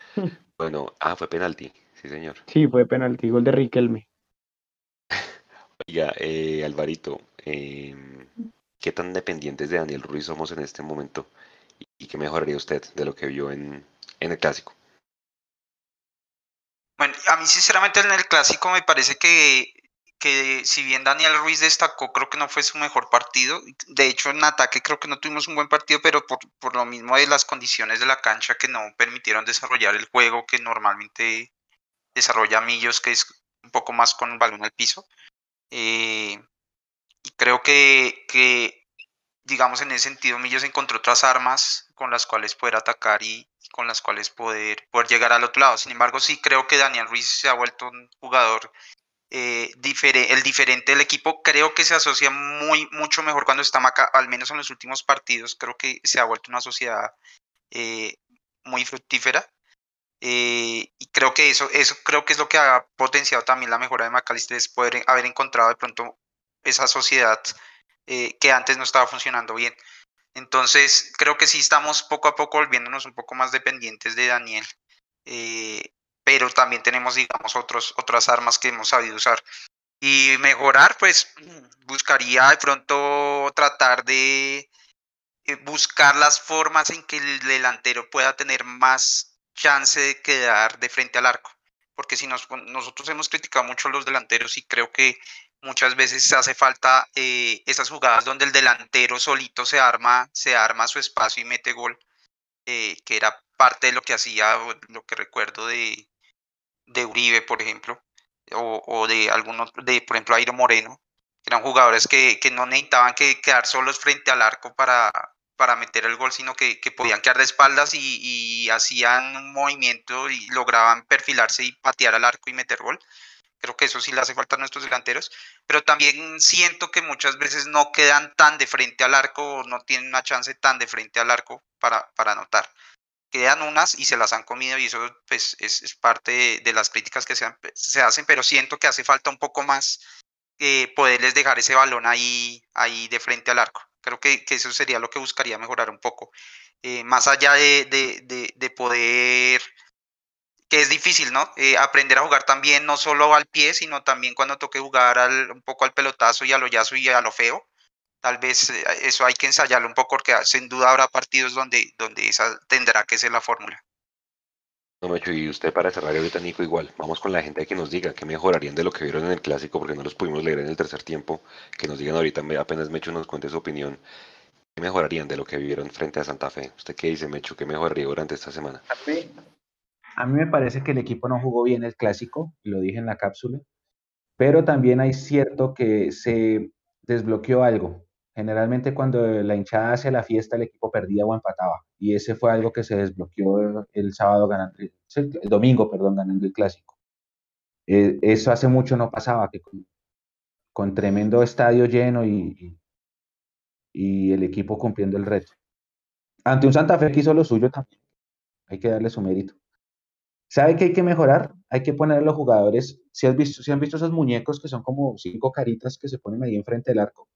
bueno, ah, fue penalti, sí señor. Sí, fue penalti, gol de Riquelme. Oiga, eh, Alvarito, em, ¿qué tan dependientes de Daniel Ruiz somos en este momento? ¿Y qué mejoraría usted de lo que vio en, el clásico? Bueno, a mí sinceramente en el clásico me parece que que si bien Daniel Ruiz destacó, creo que no fue su mejor partido. De hecho, en ataque creo que no tuvimos un buen partido, pero por, por lo mismo de las condiciones de la cancha que no permitieron desarrollar el juego que normalmente desarrolla Millos, que es un poco más con balón al piso. Eh, y creo que, digamos, en ese sentido, Millos encontró otras armas con las cuales poder atacar y con las cuales poder, llegar al otro lado. Sin embargo, sí creo que Daniel Ruiz se ha vuelto un jugador eh, el diferente del equipo. Creo que se asocia muy, mucho mejor cuando está acá, al menos en los últimos partidos. Creo que se ha vuelto una sociedad eh, muy fructífera. Eh, y creo que eso, eso creo que es lo que ha potenciado también la mejora de McAllister, es poder haber encontrado de pronto esa sociedad que antes no estaba funcionando bien. Entonces, creo que sí estamos poco a poco volviéndonos un poco más dependientes de Daniel pero también tenemos, digamos, otros, otras armas que hemos sabido usar. Y mejorar, pues buscaría de pronto tratar de eh, buscar las formas en que el delantero pueda tener más chance de quedar de frente al arco. Porque si nos, nosotros hemos criticado mucho a los delanteros y creo que muchas veces hace falta eh, esas jugadas donde el delantero solito se arma, se arma su espacio y mete gol, eh, que era parte de lo que hacía, lo que recuerdo de, de Uribe, por ejemplo, o, de algunos, de por ejemplo, Airo Moreno, eran jugadores que, no necesitaban que quedar solos frente al arco para, para meter el gol, sino que, podían quedar de espaldas y, hacían un movimiento y lograban perfilarse y patear al arco y meter gol. Creo que eso sí le hace falta a nuestros delanteros, pero también siento que muchas veces no quedan tan de frente al arco o no tienen una chance tan de frente al arco para, anotar quedan unas y se las han comido y eso pues es, parte de, las críticas que se, hacen, pero siento que hace falta un poco más eh, poderles dejar ese balón ahí de frente al arco. Creo que, eso sería lo que buscaría mejorar un poco. Eh, más allá de, de, de, poder, que es difícil, ¿no? Eh, aprender a jugar también no solo al pie, sino también cuando toque jugar al, un poco al pelotazo y al hoyazo y a lo feo tal vez eh, eso hay que ensayarlo un poco porque sin duda habrá partidos donde, donde esa tendrá que ser la fórmula. No, Mecho, y usted para cerrar ahorita, Nico, igual, vamos con la gente que nos diga qué mejorarían de lo que vieron en el clásico, porque no los pudimos leer en el tercer tiempo, que nos digan ahorita, apenas Mecho nos cuente su opinión, qué mejorarían de lo que vivieron frente a Santa Fe. ¿Usted qué dice, Mecho, qué mejoraría durante esta semana? A mí, a mí me parece que el equipo no jugó bien el clásico, lo dije en la cápsula, pero también hay cierto que se desbloqueó algo, Generalmente cuando la hinchada hace la fiesta el equipo perdía o empataba y ese fue algo que se desbloqueó el, sábado ganando, el, domingo, perdón, ganando el clásico. Eh, eso hace mucho no pasaba, que con, tremendo estadio lleno y, y, el equipo cumpliendo el reto. Ante un Santa Fe que hizo lo suyo también, hay que darle su mérito. ¿Sabe qué hay que mejorar? Hay que poner a los jugadores, si, has visto, si han visto esos muñecos que son como cinco caritas que se ponen ahí enfrente del arco,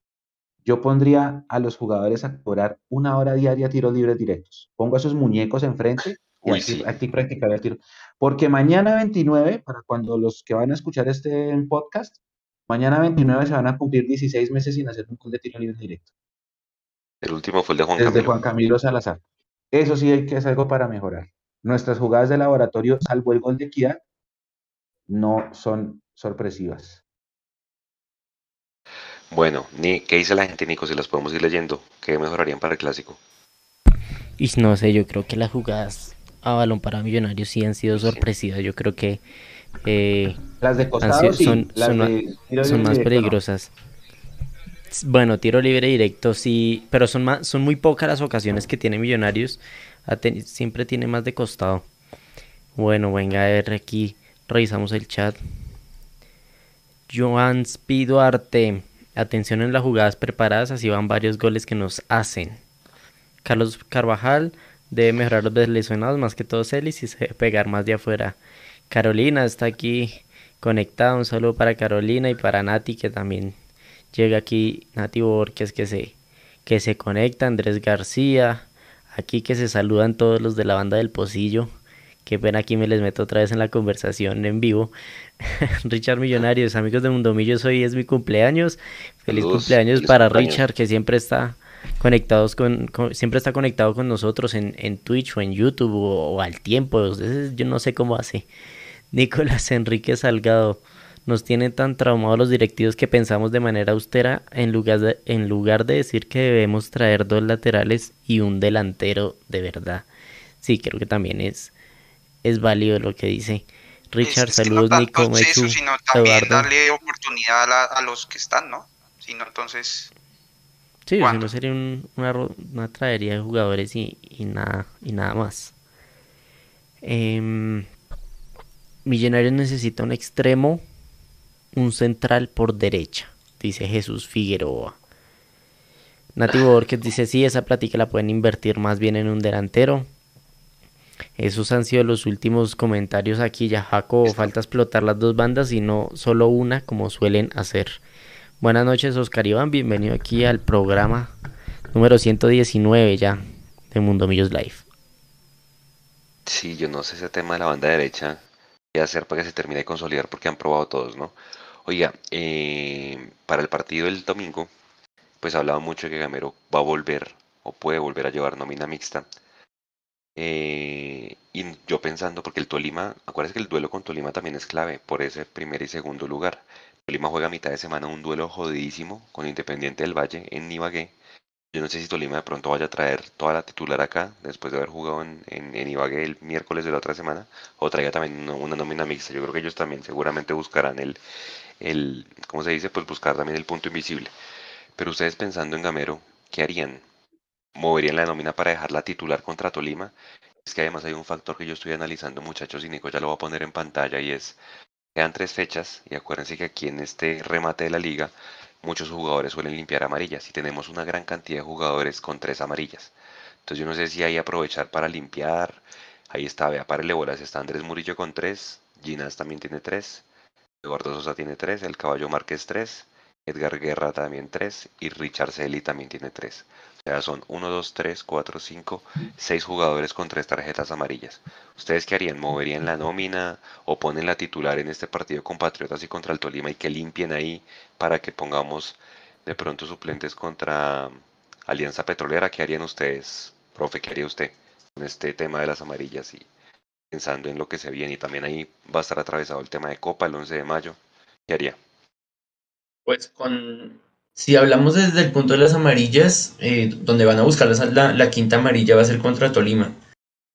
yo pondría a los jugadores a cobrar una hora diaria tiros libres directos. Pongo esos muñecos enfrente y aquí, practicar el tiro. Porque mañana 29, para cuando los que van a escuchar este podcast, mañana 29 se van a cumplir 16 meses sin hacer un gol de tiro libre directo. El último fue el de Juan Desde Juan Camilo Salazar. Eso sí hay que hacer algo para mejorar. Nuestras jugadas de laboratorio, salvo el gol de Kia, no son sorpresivas. Bueno, ni, ¿qué dice la gente, Nico? Si las podemos ir leyendo, ¿qué mejorarían para el clásico? Y no sé, yo creo que las jugadas a balón para Millonarios sí han sido sorpresivas. Yo creo que eh, las de costado son, son, más peligrosas. Bueno, tiro libre directo sí, pero son más, son muy pocas las ocasiones que tiene Millonarios. Siempre tiene más de costado. Bueno, venga a ver aquí, revisamos el chat. Joan Spiduarte. Atención en las jugadas preparadas, así van varios goles que nos hacen. Carlos Carvajal debe mejorar los lesionados, más que todo Celis y pegar más de afuera. Carolina está aquí conectada, un saludo para Carolina y para Nati que también llega aquí, Nati Borges que se, que se conecta, Andrés García, aquí que se saludan todos los de la banda del Pocillo. Qué pena aquí me les meto otra vez en la conversación en vivo. Richard Millonarios, amigos de Mundomillos, hoy es mi cumpleaños. Feliz cumpleaños para Richard, que siempre está conectados con, siempre está conectado con nosotros en, en Twitch o en YouTube o, al tiempo. yo no sé cómo hace. Nicolás Enrique Salgado. Nos tienen tan traumados los directivos que pensamos de manera austera en lugar de, en lugar de decir que debemos traer dos laterales y un delantero de verdad. Sí, creo que también es, es válido lo que dice. Richard, saludos, Nico, Mechu, sino también darle oportunidad a, los que están, ¿no? Sino entonces... Sí, si no sería una, una, traería de jugadores y, y, nada, y nada más. Eh, Millonarios necesita un extremo, un central por derecha, dice Jesús Figueroa. Nativo Borges dice, sí, esa plática la pueden invertir más bien en un delantero. Esos han sido los últimos comentarios aquí. Ya Jaco, falta explotar las dos bandas y no solo una como suelen hacer. Buenas noches, Oscar Iván. Bienvenido aquí al programa número 119 ya de Mundo Millos Live. Sí, yo no sé ese tema de la banda derecha qué hacer para que se termine de consolidar porque han probado todos, ¿no? Oiga, eh, para el partido del domingo, pues hablaba mucho de que Gamero va a volver o puede volver a llevar nómina mixta. Eh, y yo pensando, porque el Tolima, acuérdense que el duelo con Tolima también es clave por ese primer y segundo lugar. Tolima juega a mitad de semana un duelo jodidísimo con Independiente del Valle en Ibagué. Yo no sé si Tolima de pronto vaya a traer toda la titular acá, después de haber jugado en, en, Ibagué el miércoles de la otra semana, o traiga también una, nómina mixta. Yo creo que ellos también seguramente buscarán el, el, ¿cómo se dice? Pues buscar también el punto invisible. Pero ustedes pensando en Gamero, ¿qué harían? Moverían la nómina para dejar la titular contra Tolima. Es que además hay un factor que yo estoy analizando, muchachos, y Nico ya lo va a poner en pantalla, y es, quedan tres fechas, y acuérdense que aquí en este remate de la liga, muchos jugadores suelen limpiar amarillas, y tenemos una gran cantidad de jugadores con tres amarillas. Entonces yo no sé si hay aprovechar para limpiar, ahí está, vea, párele bolas, está Andrés Murillo con tres, Ginas también tiene tres, Eduardo Sosa tiene tres, el Caballo Márquez tres, Edgar Guerra también tres, y Richard Celi también tiene tres. Sea, son 1, 2, 3, 4, 5, 6 jugadores con 3 tarjetas amarillas. ¿Ustedes qué harían? ¿Moverían la nómina o ponen la titular en este partido con Patriotas y contra el Tolima y que limpien ahí para que pongamos de pronto suplentes contra Alianza Petrolera? ¿Qué harían ustedes, profe? ¿Qué haría usted con este tema de las amarillas y pensando en lo que se viene? Y también ahí va a estar atravesado el tema de Copa el 11 de mayo. ¿Qué haría? Pues con si hablamos desde el punto de las amarillas, eh, donde van a buscar la, la, quinta amarilla va a ser contra Tolima.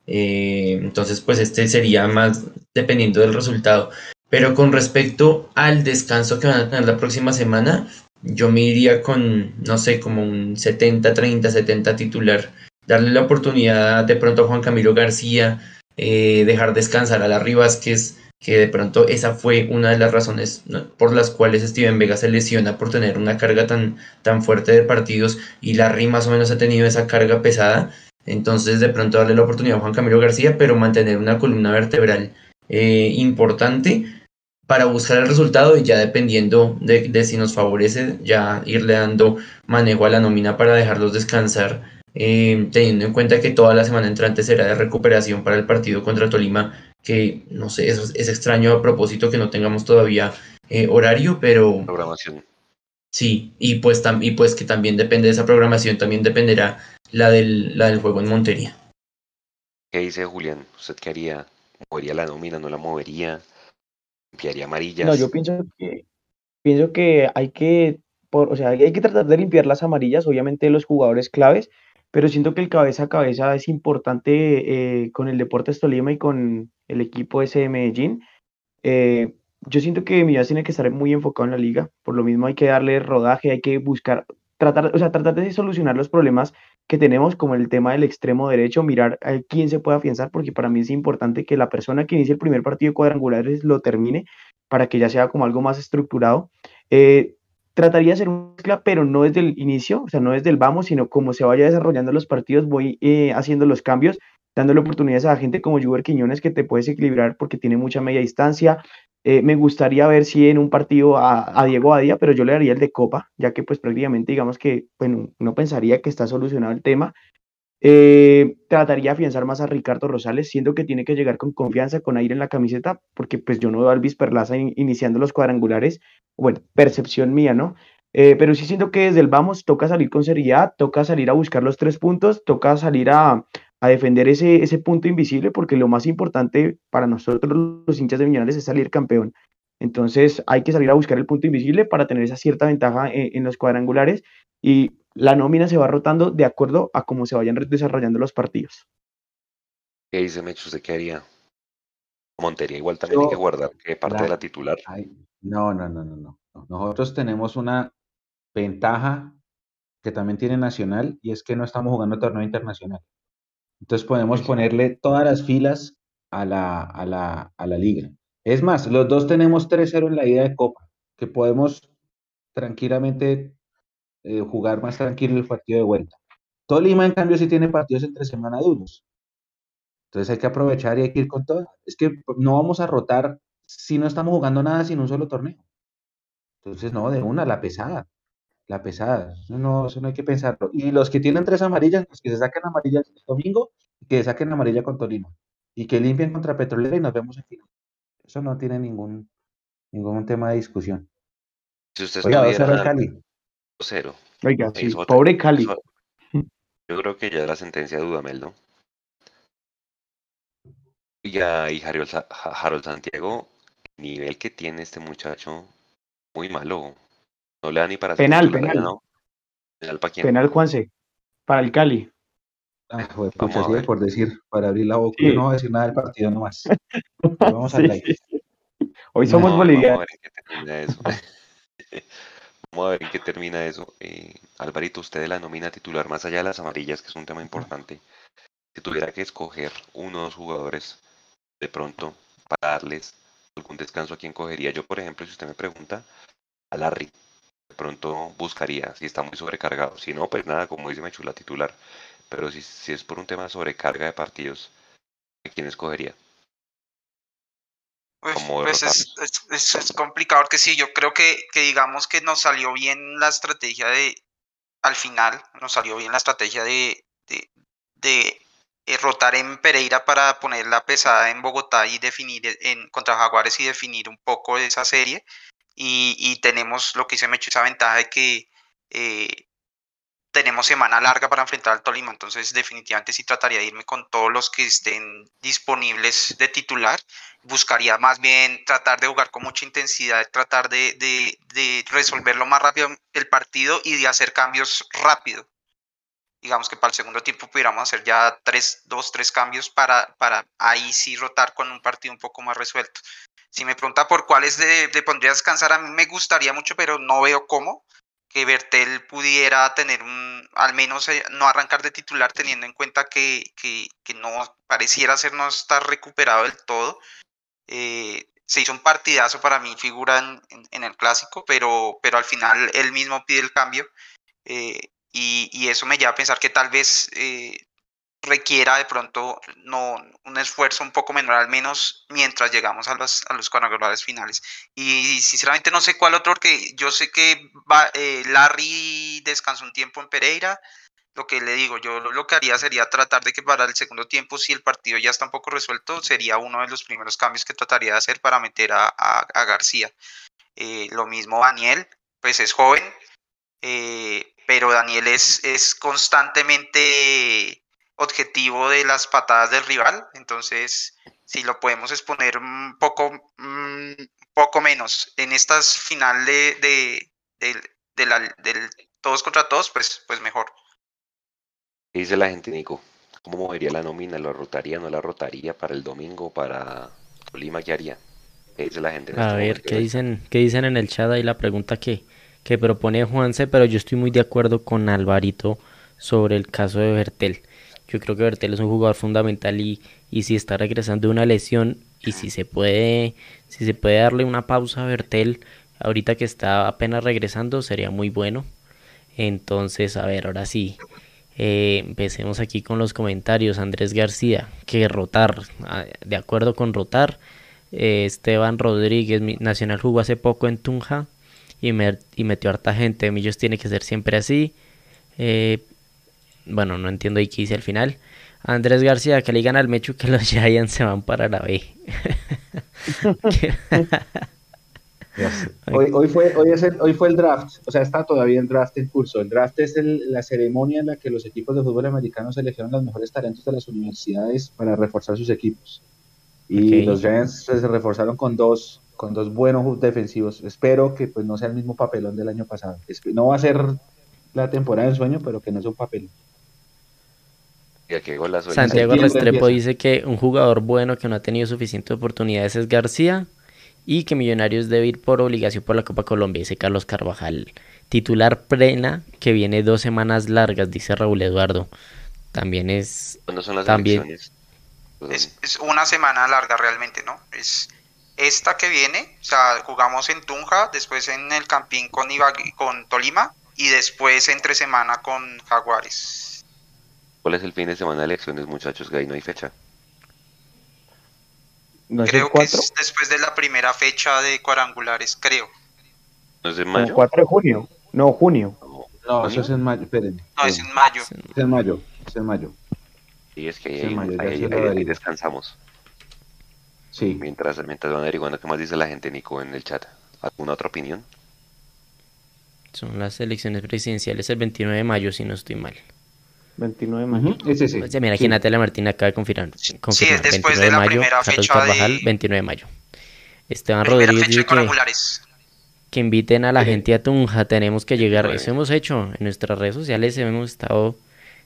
Eh, entonces, pues este sería más dependiendo del resultado. Pero con respecto al descanso que van a tener la próxima semana, yo me iría con, no sé, como un 70, 30, 70 titular. Darle la oportunidad de pronto a Juan Camilo García, eh, dejar descansar a la Vázquez, que de pronto esa fue una de las razones por las cuales Steven Vega se lesiona por tener una carga tan, tan fuerte de partidos y Larry más o menos ha tenido esa carga pesada. Entonces de pronto darle la oportunidad a Juan Camilo García, pero mantener una columna vertebral eh, importante para buscar el resultado y ya dependiendo de, de, si nos favorece, ya irle dando manejo a la nómina para dejarlos descansar, eh, teniendo en cuenta que toda la semana entrante será de recuperación para el partido contra Tolima que no sé, es, es extraño a propósito que no tengamos todavía eh, horario, pero... Programación. Sí, y pues, y pues que también depende de esa programación, también dependerá la del, la del juego en Montería. ¿Qué dice Julián? ¿Usted qué haría? ¿Movería la nómina? ¿No la movería? ¿Limpiaría amarillas? No, yo pienso que, pienso que hay que, por, o sea, hay que tratar de limpiar las amarillas, obviamente los jugadores claves, pero siento que el cabeza a cabeza es importante eh, con el Deportes Tolima y con el equipo ese de Medellín. Eh, yo siento que Millonarios tiene que estar muy enfocado en la liga, por lo mismo hay que darle rodaje, hay que buscar, tratar, o sea, tratar de solucionar los problemas que tenemos, como el tema del extremo derecho, mirar a quién se puede afianzar, porque para mí es importante que la persona que inicie el primer partido cuadrangulares lo termine, para que ya sea como algo más estructurado. Eh, trataría de hacer una mezcla, pero no desde el inicio, o sea, no desde el vamos, sino como se vaya desarrollando los partidos, voy eh, haciendo los cambios, dándole oportunidades a gente como Juber Quiñones que te puedes equilibrar porque tiene mucha media distancia. Eh, me gustaría ver si en un partido a, Diego Badía, pero yo le daría el de Copa, ya que pues prácticamente digamos que, bueno, no pensaría que está solucionado el tema, eh, trataría de afianzar más a Ricardo Rosales, siendo que tiene que llegar con confianza, con aire en la camiseta, porque pues yo no veo a Alvis Perlaza iniciando los cuadrangulares, bueno, percepción mía, ¿no? Eh, pero sí siento que desde el vamos toca salir con seriedad, toca salir a buscar los tres puntos, toca salir a, defender ese, ese punto invisible, porque lo más importante para nosotros los hinchas de Millonarios es salir campeón. Entonces hay que salir a buscar el punto invisible para tener esa cierta ventaja en, en los cuadrangulares y la nómina se va rotando de acuerdo a cómo se vayan desarrollando los partidos. ¿Qué dice Mecho? ¿Usted qué haría? Montería igual también hay que guardar que parte de la titular. no, no, no, no, no. Nosotros tenemos una ventaja que también tiene Nacional y es que no estamos jugando torneo internacional. Entonces podemos ponerle todas las filas a la, a la, a la liga. Es más, los dos tenemos 3-0 en la ida de Copa, que podemos tranquilamente eh, jugar más tranquilo el partido de vuelta. Tolima, en cambio, sí tiene partidos entre semana duros. Entonces hay que aprovechar y hay que ir con todo. Es que no vamos a rotar si no estamos jugando nada sin un solo torneo. Entonces, no, de una, la pesada. La pesada. Eso no, eso no hay que pensarlo. Y los que tienen tres amarillas, pues que se saquen amarillas el domingo y que saquen amarilla con Tolima. Y que limpien contra Petrolera y nos vemos aquí. Eso no tiene ningún, ningún tema de discusión. Si usted Oiga, estuviera... Cali. Cero. Oiga, sí, pobre Cali. Yo creo que ya la sentencia de Dudamel, ¿no? Y ya, y Harold, Santiago, el nivel que tiene este muchacho, muy malo. No le da ni para penal, penal. ¿no? Penal para quién? Penal, Juanse. Para el Cali. Ah, pues, por decir, para abrir la boca. no voy a decir nada del partido nomás. vamos a sí, Hoy somos bolivianos. Vamos a ver en qué termina eso. Eh, Alvarito, usted de la nómina titular, más allá de las amarillas, que es un tema importante, si tuviera que escoger uno o dos jugadores de pronto para darles algún descanso a quien cogería. Yo, por ejemplo, si usted me pregunta, a Larry, de pronto buscaría si está muy sobrecargado. Si no, pues nada, como dice Mechula, titular. Pero si, si es por un tema de sobrecarga de partidos, ¿a quién escogería? Pues, pues es, es, complicado porque sí, yo creo que, que digamos que nos salió bien la estrategia de, al final, nos salió bien la estrategia de, de, de eh, rotar en Pereira para poner la pesada en Bogotá y definir en, contra Jaguares y definir un poco esa serie. Y, y tenemos lo que se me echó esa ventaja de que eh, tenemos semana larga para enfrentar al Tolima, entonces definitivamente sí trataría de irme con todos los que estén disponibles de titular. Buscaría más bien tratar de jugar con mucha intensidad, tratar de, de, de resolverlo más rápido el partido y de hacer cambios rápido. Digamos que para el segundo tiempo pudiéramos hacer ya tres, dos, tres cambios para, para ahí sí rotar con un partido un poco más resuelto. Si me pregunta por cuáles de, de pondría a descansar, a mí me gustaría mucho, pero no veo cómo que Bertel pudiera tener un, al menos eh, no arrancar de titular teniendo en cuenta que, que, que no pareciera ser no estar recuperado del todo. Eh, se hizo un partidazo para mí, figura en, en, el clásico, pero, pero al final él mismo pide el cambio eh, y, y, eso me lleva a pensar que tal vez requiera de pronto no un esfuerzo un poco menor al menos mientras llegamos a los a los cuadrangulares finales. Y sinceramente no sé cuál otro porque yo sé que va, eh, Larry descansó un tiempo en Pereira. Lo que le digo yo lo que haría sería tratar de que para el segundo tiempo si el partido ya está un poco resuelto sería uno de los primeros cambios que trataría de hacer para meter a, a, García. Eh, lo mismo Daniel pues es joven eh, pero Daniel es, es constantemente objetivo de las patadas del rival. Entonces, si lo podemos exponer un poco, un mm, poco menos en estas final de, de, la, del todos contra todos, pues, pues mejor. ¿Qué dice la gente, Nico? ¿Cómo movería la nómina? ¿Lo rotaría? ¿No la rotaría para el domingo? ¿Para Tolima? ¿Qué haría? ¿Qué dice la gente? A este ver, ¿qué dicen, ¿qué dicen en el chat? Ahí la pregunta que, que propone Juanse, pero yo estoy muy de acuerdo con Alvarito sobre el caso de Bertel. Yo creo que Bertel es un jugador fundamental y, y si está regresando de una lesión y si se puede, si se puede darle una pausa a Bertel ahorita que está apenas regresando sería muy bueno. Entonces, a ver, ahora sí. Eh, empecemos aquí con los comentarios. Andrés García, que rotar, ah, de acuerdo con rotar. Eh, Esteban Rodríguez, Nacional jugó hace poco en Tunja y, y metió harta gente. Millos tiene que ser siempre así. Eh, bueno, no entiendo ahí qué dice al final. Andrés García, que le digan al Mechu que los Giants se van para la B. hoy, hoy, fue, hoy, es el, hoy fue el draft, o sea, está todavía el draft en curso. El draft es la ceremonia en la que los equipos de fútbol americano eligieron los mejores talentos de las universidades para reforzar sus equipos. Y los Giants se reforzaron con dos, con dos buenos defensivos. Espero que pues no sea el mismo papelón del año pasado. No va a ser la temporada de sueño, pero que no es un papelón. Santiago Restrepo dice que un jugador bueno que no ha tenido suficientes oportunidades es García y que Millonarios debe ir por obligación por la Copa Colombia, dice Carlos Carvajal. Titular plena que viene dos semanas largas, dice Raúl Eduardo. También es... son las también, es, es, una semana larga realmente, ¿no? Es esta que viene, o sea, jugamos en Tunja, después en el Campín con, con Tolima y después entre semana con Jaguares. ¿Cuál es el fin de semana de elecciones, muchachos? Que ahí no hay fecha. creo que es después de la primera fecha de cuadrangulares, creo. ¿No es en mayo? 4 de junio. No, junio. No, eso es en mayo, espérenme. No, es en mayo. Es en mayo, es en mayo. Sí, es que ahí, descansamos. Sí. Mientras, mientras van averiguando qué más dice la gente, Nico, en el chat. ¿Alguna otra opinión? Son las elecciones presidenciales el 29 de mayo, si no estoy mal. 29 de mayo. Ese sí. mira, aquí Natalia Martín acaba de confirmar. sí, es después de, la primera fecha de... 29 de mayo. Esteban Rodríguez dice que, que, inviten a la gente a Tunja, tenemos que llegar. Eso hemos hecho en nuestras redes sociales, hemos estado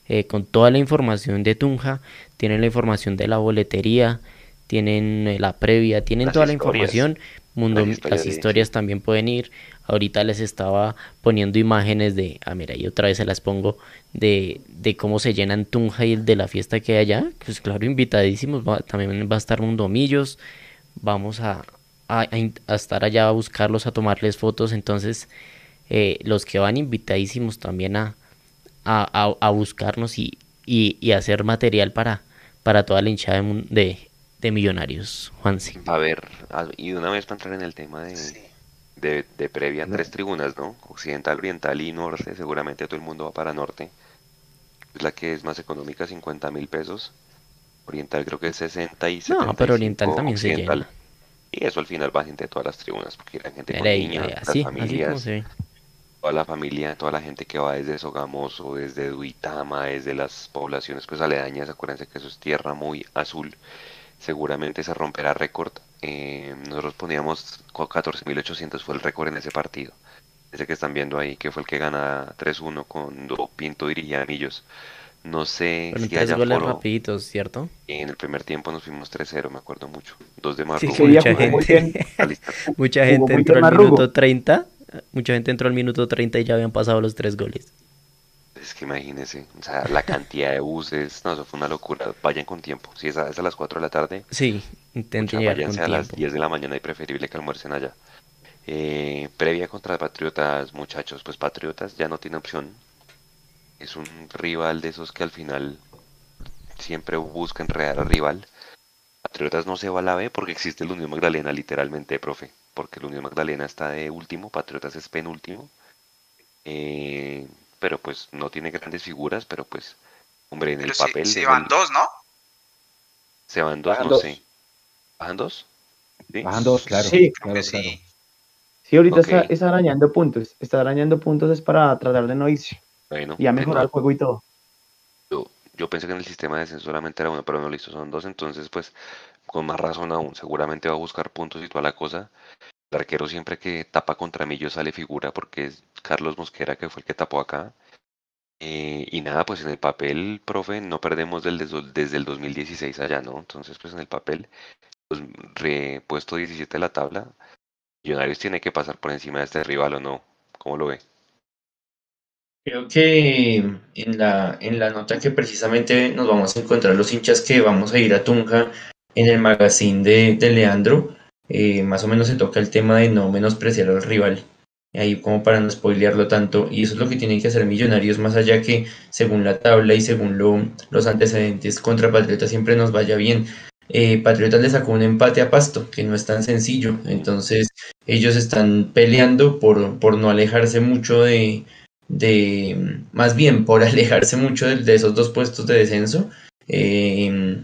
eh, con toda la información de Tunja, tienen la información de la boletería, tienen eh, la previa, tienen toda la información. Mundo, las historias, también pueden ir. Ahorita les estaba poniendo imágenes de, ah, mira, y otra vez se las pongo, de, de cómo se llenan Tunja y de la fiesta que hay allá. Pues claro, invitadísimos. también va a estar Mundomillos. Vamos a, a, estar allá a buscarlos, a tomarles fotos. Entonces, eh, los que van invitadísimos también a, a, a buscarnos y, y, y, hacer material para, para toda la hinchada de, de, de Millonarios, Juanse. A ver, y una vez para entrar en el tema de, de, previa, tres tribunas, ¿no? Occidental, Oriental y Norte, seguramente todo el mundo va para Norte. Es la que es más económica, 50 mil pesos. Oriental creo que es 60 y 70. No, pero Oriental también se llena. Y eso al final va gente de todas las tribunas, porque la gente con niñas, las familias, toda la familia, toda la gente que va desde Sogamoso, desde Duitama, desde las poblaciones pues aledañas, acuérdense que eso es tierra muy azul seguramente se romperá récord. Eh, nosotros poníamos 14.800 fue el récord en ese partido. Ese que están viendo ahí, que fue el que gana 3-1 con Pinto dirigía a Millos. No sé si haya goles rapiditos, ¿cierto? En el primer tiempo nos fuimos 3-0, me acuerdo mucho. Dos de Marrugo. mucha gente, mucha gente entró al minuto 30. Mucha gente entró al minuto 30 y ya habían pasado los tres goles. Es que imagínense, o sea, la cantidad de buses, no, eso fue una locura. Vayan con tiempo. Si es a, las 4 de la tarde, sí, intenten llegar váyanse a las 10 de la mañana y preferible que almuercen allá. Eh, previa contra Patriotas, muchachos, pues Patriotas ya no tiene opción. Es un rival de esos que al final siempre busca enredar al rival. Patriotas no se va a la B porque existe el Unión Magdalena, literalmente, profe. Porque el Unión Magdalena está de último, Patriotas es penúltimo. Eh, pero pues no tiene grandes figuras, pero pues, hombre, en el papel... Se, van dos, ¿no? Se van dos, no sé. ¿Bajan dos? ¿Sí? Bajan dos, claro. Sí, claro, sí. Sí, ahorita está, arañando puntos. Está arañando puntos es para tratar de no irse. Bueno, y a mejorar el juego y todo. Yo, yo pensé que en el sistema de descenso solamente era uno, pero no listo, son dos. Entonces, pues, con más razón aún, seguramente va a buscar puntos y toda la cosa. El arquero siempre que tapa contra yo sale figura porque es Carlos Mosquera que fue el que tapó acá. Eh, y nada, pues en el papel, profe, no perdemos desde el 2016 allá, ¿no? Entonces, pues en el papel, pues, repuesto 17 de la tabla, Millonarios tiene que pasar por encima de este rival o no. ¿Cómo lo ve? Creo que en la, en la nota que precisamente nos vamos a encontrar los hinchas que vamos a ir a Tunja en el magazine de, de Leandro, eh, más o menos se toca el tema de no menospreciar al rival, ahí como para no spoilearlo tanto, y eso es lo que tienen que hacer Millonarios, más allá que según la tabla y según lo, los antecedentes contra Patriotas siempre nos vaya bien. Eh, Patriotas le sacó un empate a Pasto, que no es tan sencillo, entonces ellos están peleando por, por no alejarse mucho de, de, más bien por alejarse mucho de, esos dos puestos de descenso. Eh,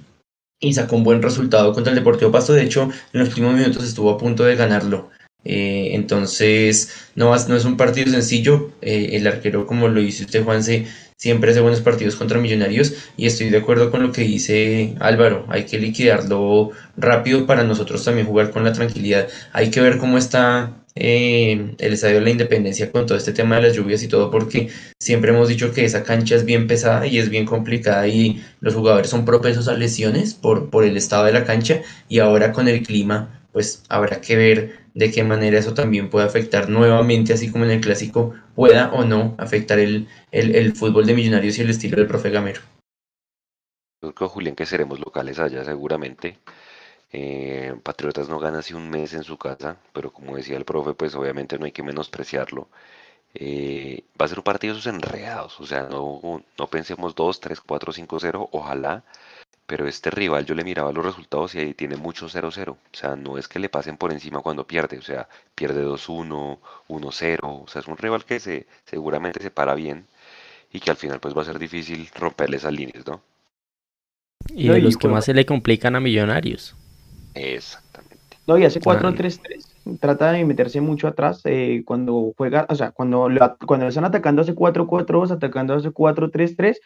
y sacó un buen resultado contra el Deportivo Pasto. De hecho, en los últimos minutos estuvo a punto de ganarlo. Eh, entonces, no, no es un partido sencillo. Eh, el arquero, como lo dice usted, Juanse, siempre hace buenos partidos contra Millonarios y estoy de acuerdo con lo que dice Álvaro, hay que liquidarlo rápido para nosotros también jugar con la tranquilidad, hay que ver cómo está eh, el Estadio de la Independencia con todo este tema de las lluvias y todo, porque siempre hemos dicho que esa cancha es bien pesada y es bien complicada y los jugadores son propensos a lesiones por, por el estado de la cancha y ahora con el clima, pues habrá que ver de qué manera eso también puede afectar nuevamente, así como en el clásico, pueda o no afectar el, el, fútbol de Millonarios y el estilo del profe Gamero. Creo, Julián, que seremos locales allá seguramente. Eh, Patriotas no gana hace un mes en su casa, pero como decía el profe, pues obviamente no hay que menospreciarlo. Eh, va a ser un partido sus enredados, o sea, no, no pensemos 2, 3, 4, 5, 0, ojalá, pero este rival yo le miraba los resultados y ahí tiene mucho 0-0, o sea, no es que le pasen por encima cuando pierde, o sea, pierde 2-1, 1-0, o sea, es un rival que se, seguramente se para bien y que al final pues va a ser difícil romperle esas líneas, ¿no? Y de los que más se le complican a Millonarios. Exactamente. No, y hace 4-3-3, trata de meterse mucho atrás eh, cuando juega, o sea, cuando, cuando están atacando hace 4-4-2, atacando hace 4-3-3,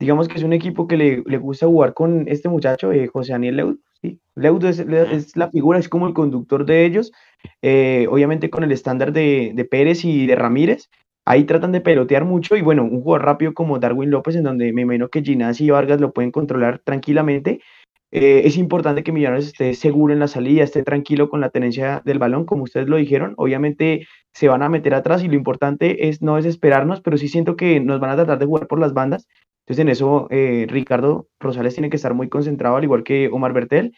digamos que es un equipo que le, le gusta jugar con este muchacho, eh, José Daniel Leud. ¿sí? Leud es, es, la figura, es como el conductor de ellos, eh, obviamente con el estándar de, de Pérez y de Ramírez, ahí tratan de pelotear mucho y bueno, un jugador rápido como Darwin López, en donde me imagino que Ginás y Vargas lo pueden controlar tranquilamente, eh, es importante que Millonarios esté seguro en la salida, esté tranquilo con la tenencia del balón, como ustedes lo dijeron. Obviamente se van a meter atrás y lo importante es no desesperarnos, pero sí siento que nos van a tratar de jugar por las bandas. Entonces en eso eh, Ricardo Rosales tiene que estar muy concentrado, al igual que Omar Bertel.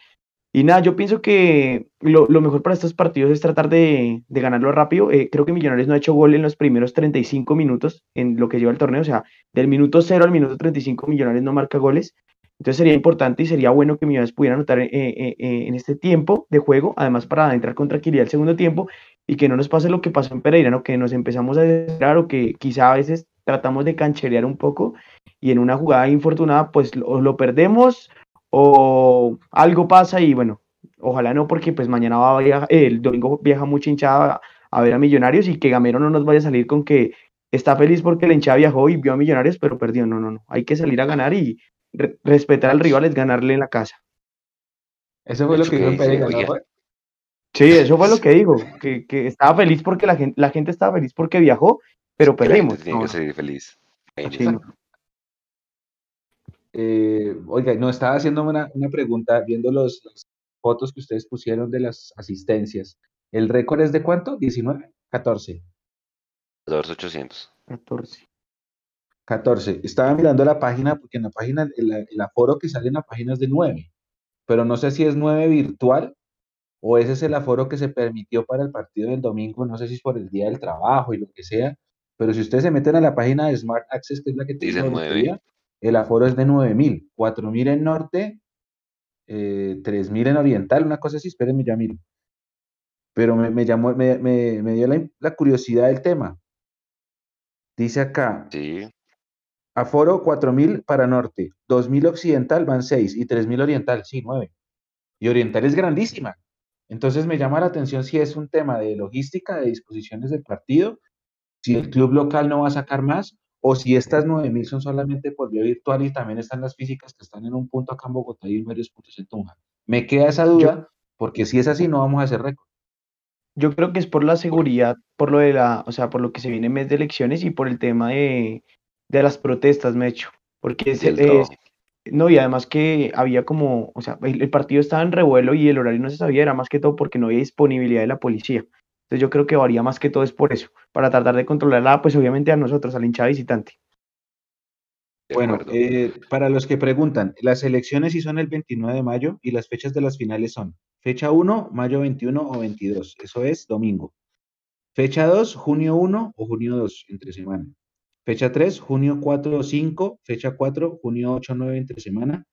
Y nada, yo pienso que lo, mejor para estos partidos es tratar de, ganarlo rápido. Eh, creo que Millonarios no ha hecho gol en los primeros 35 minutos en lo que lleva el torneo. O sea, del minuto 0 al minuto 35 Millonarios no marca goles. Entonces sería importante y sería bueno que Millonarios pudiera anotar eh, eh, eh, en este tiempo de juego, además para entrar con tranquilidad el segundo tiempo y que no nos pase lo que pasó en Pereira, ¿no? que nos empezamos a desesperar o que quizá a veces tratamos de cancherear un poco y en una jugada infortunada pues lo, perdemos o algo pasa y bueno, ojalá no porque pues mañana va a viajar, el domingo viaja mucha hinchada a, ver a Millonarios y que Gamero no nos vaya a salir con que está feliz porque la hinchada viajó y vio a Millonarios pero perdió, no, no, no, hay que salir a ganar y respetar al rival es ganarle en la casa. Eso fue lo que dijo Pereira, Sí, eso fue lo que dijo, que, que, estaba feliz porque la gente, la gente estaba feliz porque viajó, pero perdimos. Tiene que ser feliz. Eh, oiga, no estaba haciendo una, una pregunta, viendo los, las fotos que ustedes pusieron de las asistencias. ¿El récord es de cuánto? ¿19? 14. 800. 14. 14. Estaba mirando la página porque en la página, el, aforo que sale en la página es de 9, pero no sé si es 9 virtual o ese es el aforo que se permitió para el partido del domingo, no sé si es por el día del trabajo y lo que sea, pero si ustedes se meten a la página de Smart Access, que es la que tiene el, el aforo es de 9.000, 4.000 en norte, eh, 3.000 en oriental, una cosa así, espérenme, ya miro. Pero me, llamó, me, dio la, la curiosidad del tema. Dice acá, sí. Aforo 4.000 para norte, 2.000 occidental van 6 y 3.000 oriental, sí, 9. Y oriental es grandísima. Entonces me llama la atención si es un tema de logística, de disposiciones del partido, si el club local no va a sacar más o si estas 9.000 son solamente por vía virtual y también están las físicas que están en un punto acá en Bogotá y en varios puntos en Tunja. Me queda esa duda porque si es así no vamos a hacer récord. Yo creo que es por la seguridad, por lo de la, o sea, por lo que se viene en mes de elecciones y por el tema de, de las protestas, me hecho. Porque es, no, y además que había como, o sea, el, partido estaba en revuelo y el horario no se sabía, era más que todo porque no había disponibilidad de la policía. Entonces yo creo que varía más que todo es por eso, para tratar de controlarla, pues obviamente a nosotros, al hinchada visitante. Bueno, eh, para los que preguntan, las elecciones sí son el 29 de mayo y las fechas de las finales son fecha 1, mayo 21 o 22, eso es domingo. Fecha 2, junio 1 o junio 2, entre semana. Fecha 3, junio 4 o 5. Fecha 4, junio 8 o 9 entre semana.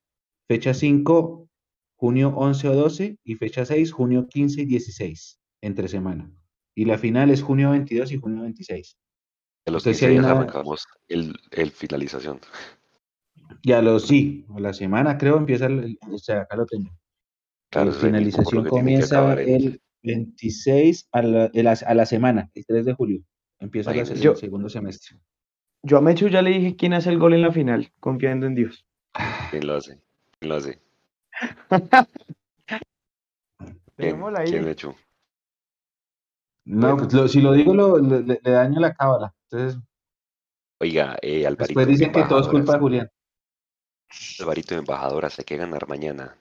Fecha 5, junio 11 o 12. Y fecha 6, junio 15 y 16 entre semana. Y la final es junio 22 y junio 26. A los 15 días arrancamos el, el, finalización. Ya lo sí, a la semana creo empieza, el, o sea, acá lo tengo. la finalización comienza el 26 a la, a la, semana, el 3 de julio. Empieza el segundo semestre. Yo a Mechu ya le dije quién hace el gol en la final, confiando en Dios. ¿Quién lo hace? ¿Quién lo hace? ¿Quién, Dejémosla ahí. ¿Quién Mechu? No, pues lo- si lo digo, lo- le, daño la cábala. Entonces, Oiga, eh, Alvarito, después dicen que todo es culpa de Julián. Alvarito, embajadoras, hay que ganar mañana.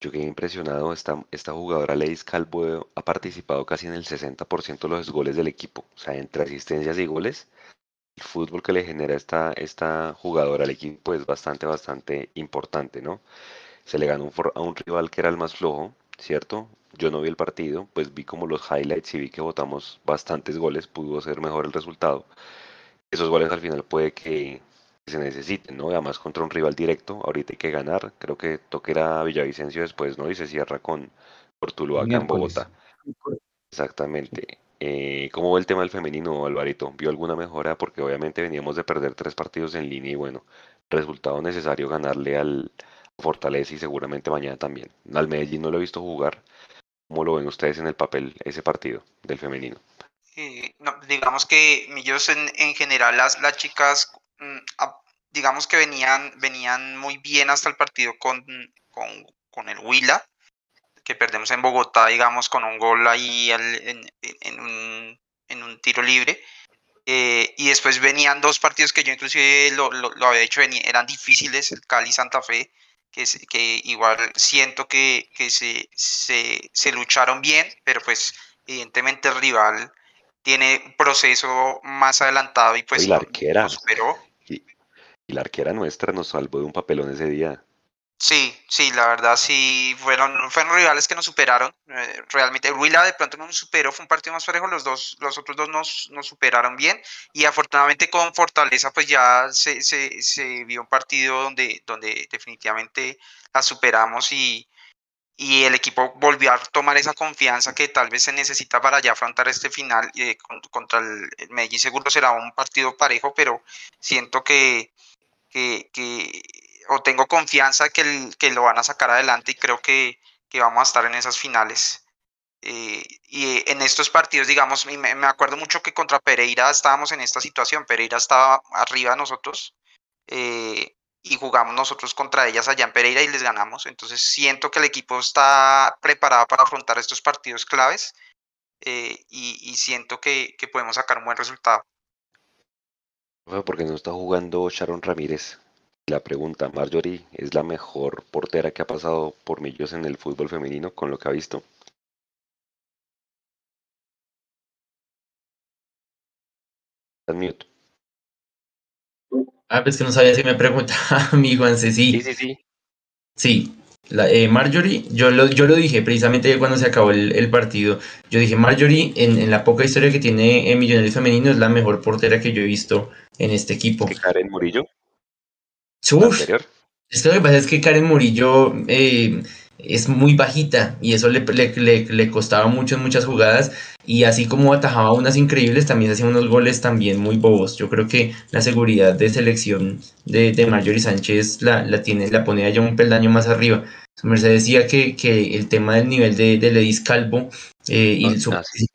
Yo quedé impresionado, esta, esta jugadora Leis Calvo ha participado casi en el 60% de los goles del equipo, o sea, entre asistencias y goles, el fútbol que le genera esta, esta jugadora al equipo es bastante, bastante importante, ¿no? Se le ganó un for- a un rival que era el más flojo, ¿cierto? Yo no vi el partido, pues vi como los highlights y vi que votamos bastantes goles, pudo ser mejor el resultado. Esos goles al final puede que se necesiten, ¿no? Además contra un rival directo, ahorita hay que ganar, creo que tocará Villavicencio después, ¿no? Y se cierra con Cortuluá acá en. Bogotá. Exactamente. Eh, ¿cómo ve el tema del femenino, Alvarito? ¿Vio alguna mejora? Porque obviamente veníamos de perder tres partidos en línea y bueno, resultado necesario ganarle al Fortaleza y seguramente mañana también. Al Medellín no lo he visto jugar. ¿Cómo lo ven ustedes en el papel ese partido del femenino? Eh, no, digamos que Millos en, en general las, las chicas mm, digamos que venían venían muy bien hasta el partido con, con, con el Huila que perdemos en Bogotá digamos con un gol ahí al- en, en- un, en un tiro libre Eh, y después venían dos partidos que yo inclusive lo, lo, lo había dicho eran difíciles el Cali Santa Fe que, que igual siento que, que se, se, se lucharon bien pero pues evidentemente el rival tiene un proceso más adelantado y pues Oye, la arquera. nos superó. Y, y la arquera nuestra nos salvó de un papelón ese día. Sí, sí, la verdad sí, fueron, fueron rivales que nos superaron. eh, realmente, Huila de pronto no nos superó, fue un partido más parejo, los dos, los otros dos nos, nos superaron bien. Y afortunadamente con Fortaleza, pues ya se, se, se vio un partido donde, donde definitivamente la superamos y, y el equipo volvió a tomar esa confianza que tal vez se necesita para ya afrontar este final eh, con- contra el Medellín. Seguro será un partido parejo, pero siento que, que, que- o tengo confianza que, el- que lo van a sacar adelante y creo que, que vamos a estar en esas finales. Eh, y en estos partidos, digamos, me, me acuerdo mucho que contra Pereira estábamos en esta situación. Pereira estaba arriba de nosotros eh, y jugamos nosotros contra ellas allá en Pereira y les ganamos. Entonces siento que el equipo está preparado para afrontar estos partidos claves eh, y, y siento que, que podemos sacar un buen resultado. Profe, ¿Por qué no está jugando Sharon Ramírez? La pregunta, ¿Marjorie es la mejor portera que ha pasado por Millos en el fútbol femenino con lo que ha visto? Mute. Ah, pues que no sabía si me preguntaba mí, Juanse, Sí, sí. sí, sí. Sí, la, eh, Marjorie, yo lo, yo lo dije precisamente cuando se acabó el, el partido. Yo dije, Marjorie, en, en la poca historia que tiene en Millonarios Femenino, es la mejor portera que yo he visto en este equipo. Que Karen Murillo, Uf, es que lo que pasa es que Karen Murillo eh, es muy bajita y eso le, le, le- le costaba mucho en muchas jugadas. Y así como atajaba unas increíbles, también hacía unos goles también muy bobos. Yo creo que la seguridad de selección de, de Marjorie Sánchez la, la tiene, la pone allá un peldaño más arriba. Su merced decía que, que el tema del nivel de, de Ledis Calvo eh, y Ah, su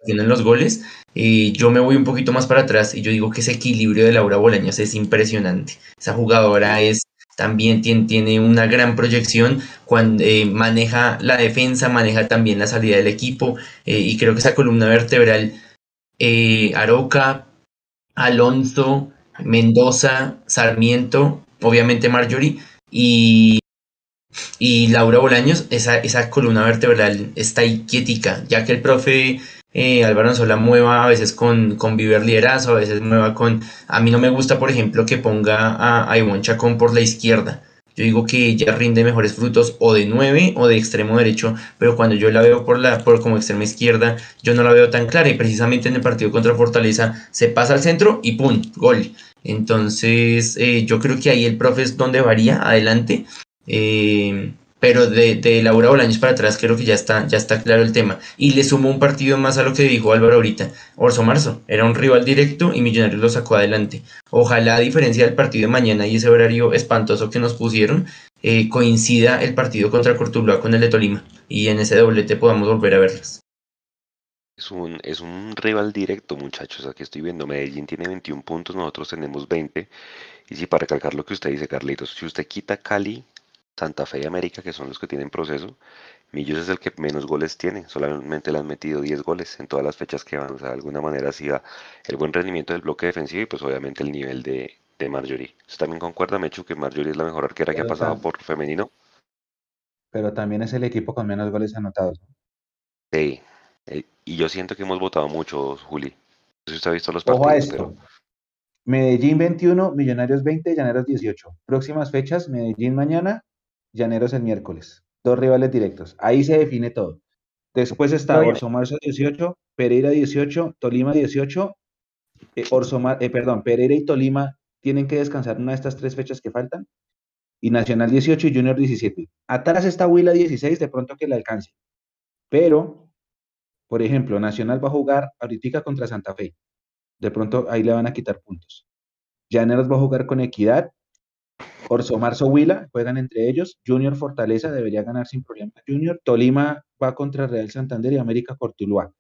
en los goles, eh, yo me voy un poquito más para atrás y yo digo que ese equilibrio de Laura Bolaños es impresionante. Esa jugadora es también tiene, tiene una gran proyección cuando eh, maneja la defensa, maneja también la salida del equipo eh, y creo que esa columna vertebral, Aroca, Alonso, Mendoza, Sarmiento, obviamente Marjorie y, y Laura Bolaños, esa, esa columna vertebral está ahí quietica, ya que el profe eh, Álvaro Anzola mueva a veces con, con Viver Liderazgo, a veces mueva con... A mí no me gusta, por ejemplo, que ponga a, a Chacón por la izquierda. Yo digo que ella rinde mejores frutos o de 9 o de extremo derecho, pero cuando yo la veo por la por como extrema izquierda, yo no la veo tan clara y precisamente en el partido contra Fortaleza se pasa al centro y ¡pum! gol. Entonces, eh, yo creo que ahí el profe es donde varía adelante. Eh, pero de, de Laura Bolaños para atrás creo que ya está, ya está claro el tema. Y le sumo un partido más a lo que dijo Álvaro ahorita. Orso Marzo era un rival directo y Millonarios lo sacó adelante. Ojalá a diferencia del partido de mañana y ese horario espantoso que nos pusieron, eh, coincida el partido contra Cortuluá con el de Tolima. Y en ese doblete podamos volver a verlas. Es un, es un rival directo, muchachos. Aquí estoy viendo, Medellín tiene 21 puntos, nosotros tenemos 20. Y sí, para recalcar lo que usted dice, Carlitos, si usted quita Cali, Santa Fe y América, que son los que tienen proceso, Millos es el que menos goles tiene, solamente le han metido 10 goles en todas las fechas que van. O sea, de alguna manera sí va el buen rendimiento del bloque defensivo y pues obviamente el nivel de, de Marjorie. ¿Usted también concuerda, Mechu, que Marjorie es la mejor arquera que ha pasado por femenino? pero también es el equipo con menos goles anotados. ¿no? Sí. Eh, y yo siento que hemos votado mucho, Juli. No sé si usted ha visto los Ojo a partidos, esto. pero Medellín 21, Millonarios 20, Llaneros 18. Próximas fechas, Medellín mañana, Llaneros el miércoles. Dos rivales directos. Ahí se define todo. Después está Orso Marzo 18, Pereira 18, Tolima 18. eh, Orso Mar- eh, perdón, Pereira y Tolima tienen que descansar una de estas tres fechas que faltan. Y Nacional 18 y Junior 17. Atrás está Huila 16, de pronto que le alcance. Pero, por ejemplo, Nacional va a jugar ahorita contra Santa Fe. De pronto ahí le van a quitar puntos. Llaneros va a jugar con Equidad. Orso Marzo Huila juegan entre ellos. Junior Fortaleza debería ganar sin problema. Junior Tolima va contra Real Santander y América Cortuluá.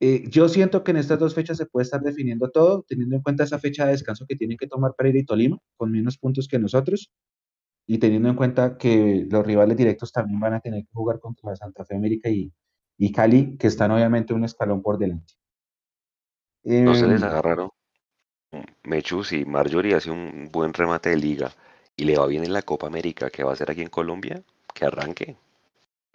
Eh, yo siento que en estas dos fechas se puede estar definiendo todo, teniendo en cuenta esa fecha de descanso que tienen que tomar Pereira y Tolima, con menos puntos que nosotros, y teniendo en cuenta que los rivales directos también van a tener que jugar contra Santa Fe América y, y Cali, que están obviamente un escalón por delante. no se les Em, agarraron. Mechu, si Marjorie hace un buen remate de liga y le va bien en la Copa América, que va a hacer aquí en Colombia, que arranque.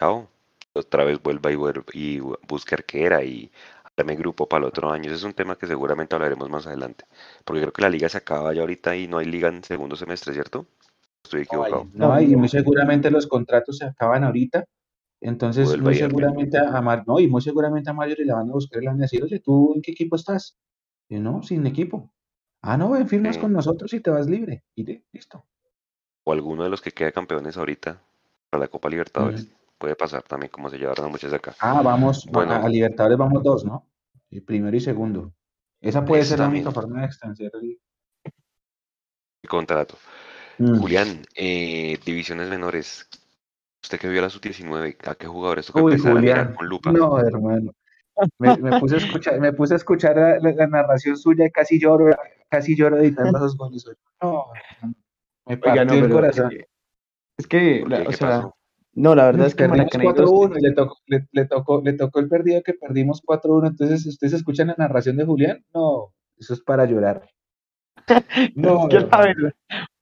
Chao. Otra vez vuelva y, vuelva y busque arquera y arme grupo para el otro año. Ese es un tema que seguramente hablaremos más adelante. Porque creo que la liga se acaba ya ahorita y no hay liga en segundo semestre, ¿cierto? Estoy equivocado. No hay, y muy seguramente los contratos se acaban ahorita. Entonces, Vuelva muy seguramente a Mar, no, y muy seguramente a Marjorie le van a buscar y le van a decir, oye, ¿tú en qué equipo estás? Y no, sin equipo. Ah, no, ven, firmas con nosotros y te vas libre. Y de- listo. O alguno de los que queda campeones ahorita para la Copa Libertadores. Puede pasar también, como se llevaron de acá. Ah, vamos, Bueno. a, a Libertadores vamos dos, ¿no? El primero y segundo. Esa puede ser la única forma de extender el... Contrato. Mm. Julián, eh, divisiones menores. Usted que vio la sub-19, ¿a qué jugadores toca a mirar Julián. con lupa? No, hermano. Me, me puse a escuchar, me puse a escuchar la, la- la narración suya y casi lloro, casi lloro editando esos goles. No, me partió Oiga, no, el corazón. es que, es o ¿Qué sea, pasó? no, la verdad es que Perdimos Maracaneiros 4-1 y le tocó, le, le tocó, le tocó el perdido que perdimos 4-1. Entonces, ¿ustedes escuchan la narración de Julián? No, eso es para llorar. No, es que la verdad,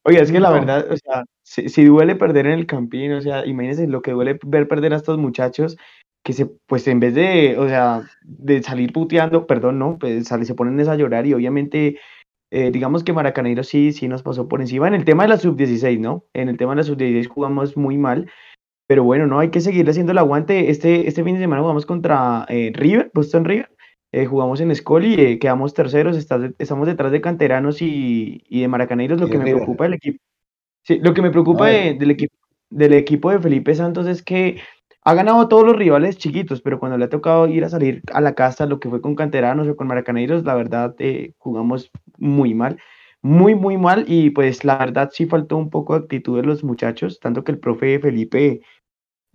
oiga, es que la verdad, o sea, si, si duele perder en el Campín, o sea, imagínense lo que duele ver perder a estos muchachos que se, pues en vez de, o sea, de salir puteando, perdón, no, pues sale- se ponen a llorar y obviamente, eh, digamos que Maracaneiros sí, sí nos pasó por encima en el tema de la sub-16, ¿no? En el tema de la sub-16 jugamos muy mal, pero bueno, no, hay que seguir haciendo el aguante. Este, este fin de semana jugamos contra eh, River, Boston River. eh, jugamos en Escoli, eh, quedamos terceros, está- estamos detrás de Canteranos y, y de Maracaneiros. Lo que me River. preocupa del equipo. Sí, lo que me preocupa de- del equipo del equipo de Felipe Santos es que ha ganado a todos los rivales chiquitos, pero cuando le ha tocado ir a salir a la casa, lo que fue con Canteranos o con Maracaneiros, la verdad eh, jugamos muy mal, muy, muy mal, y pues la verdad sí faltó un poco de actitud de los muchachos, tanto que el profe Felipe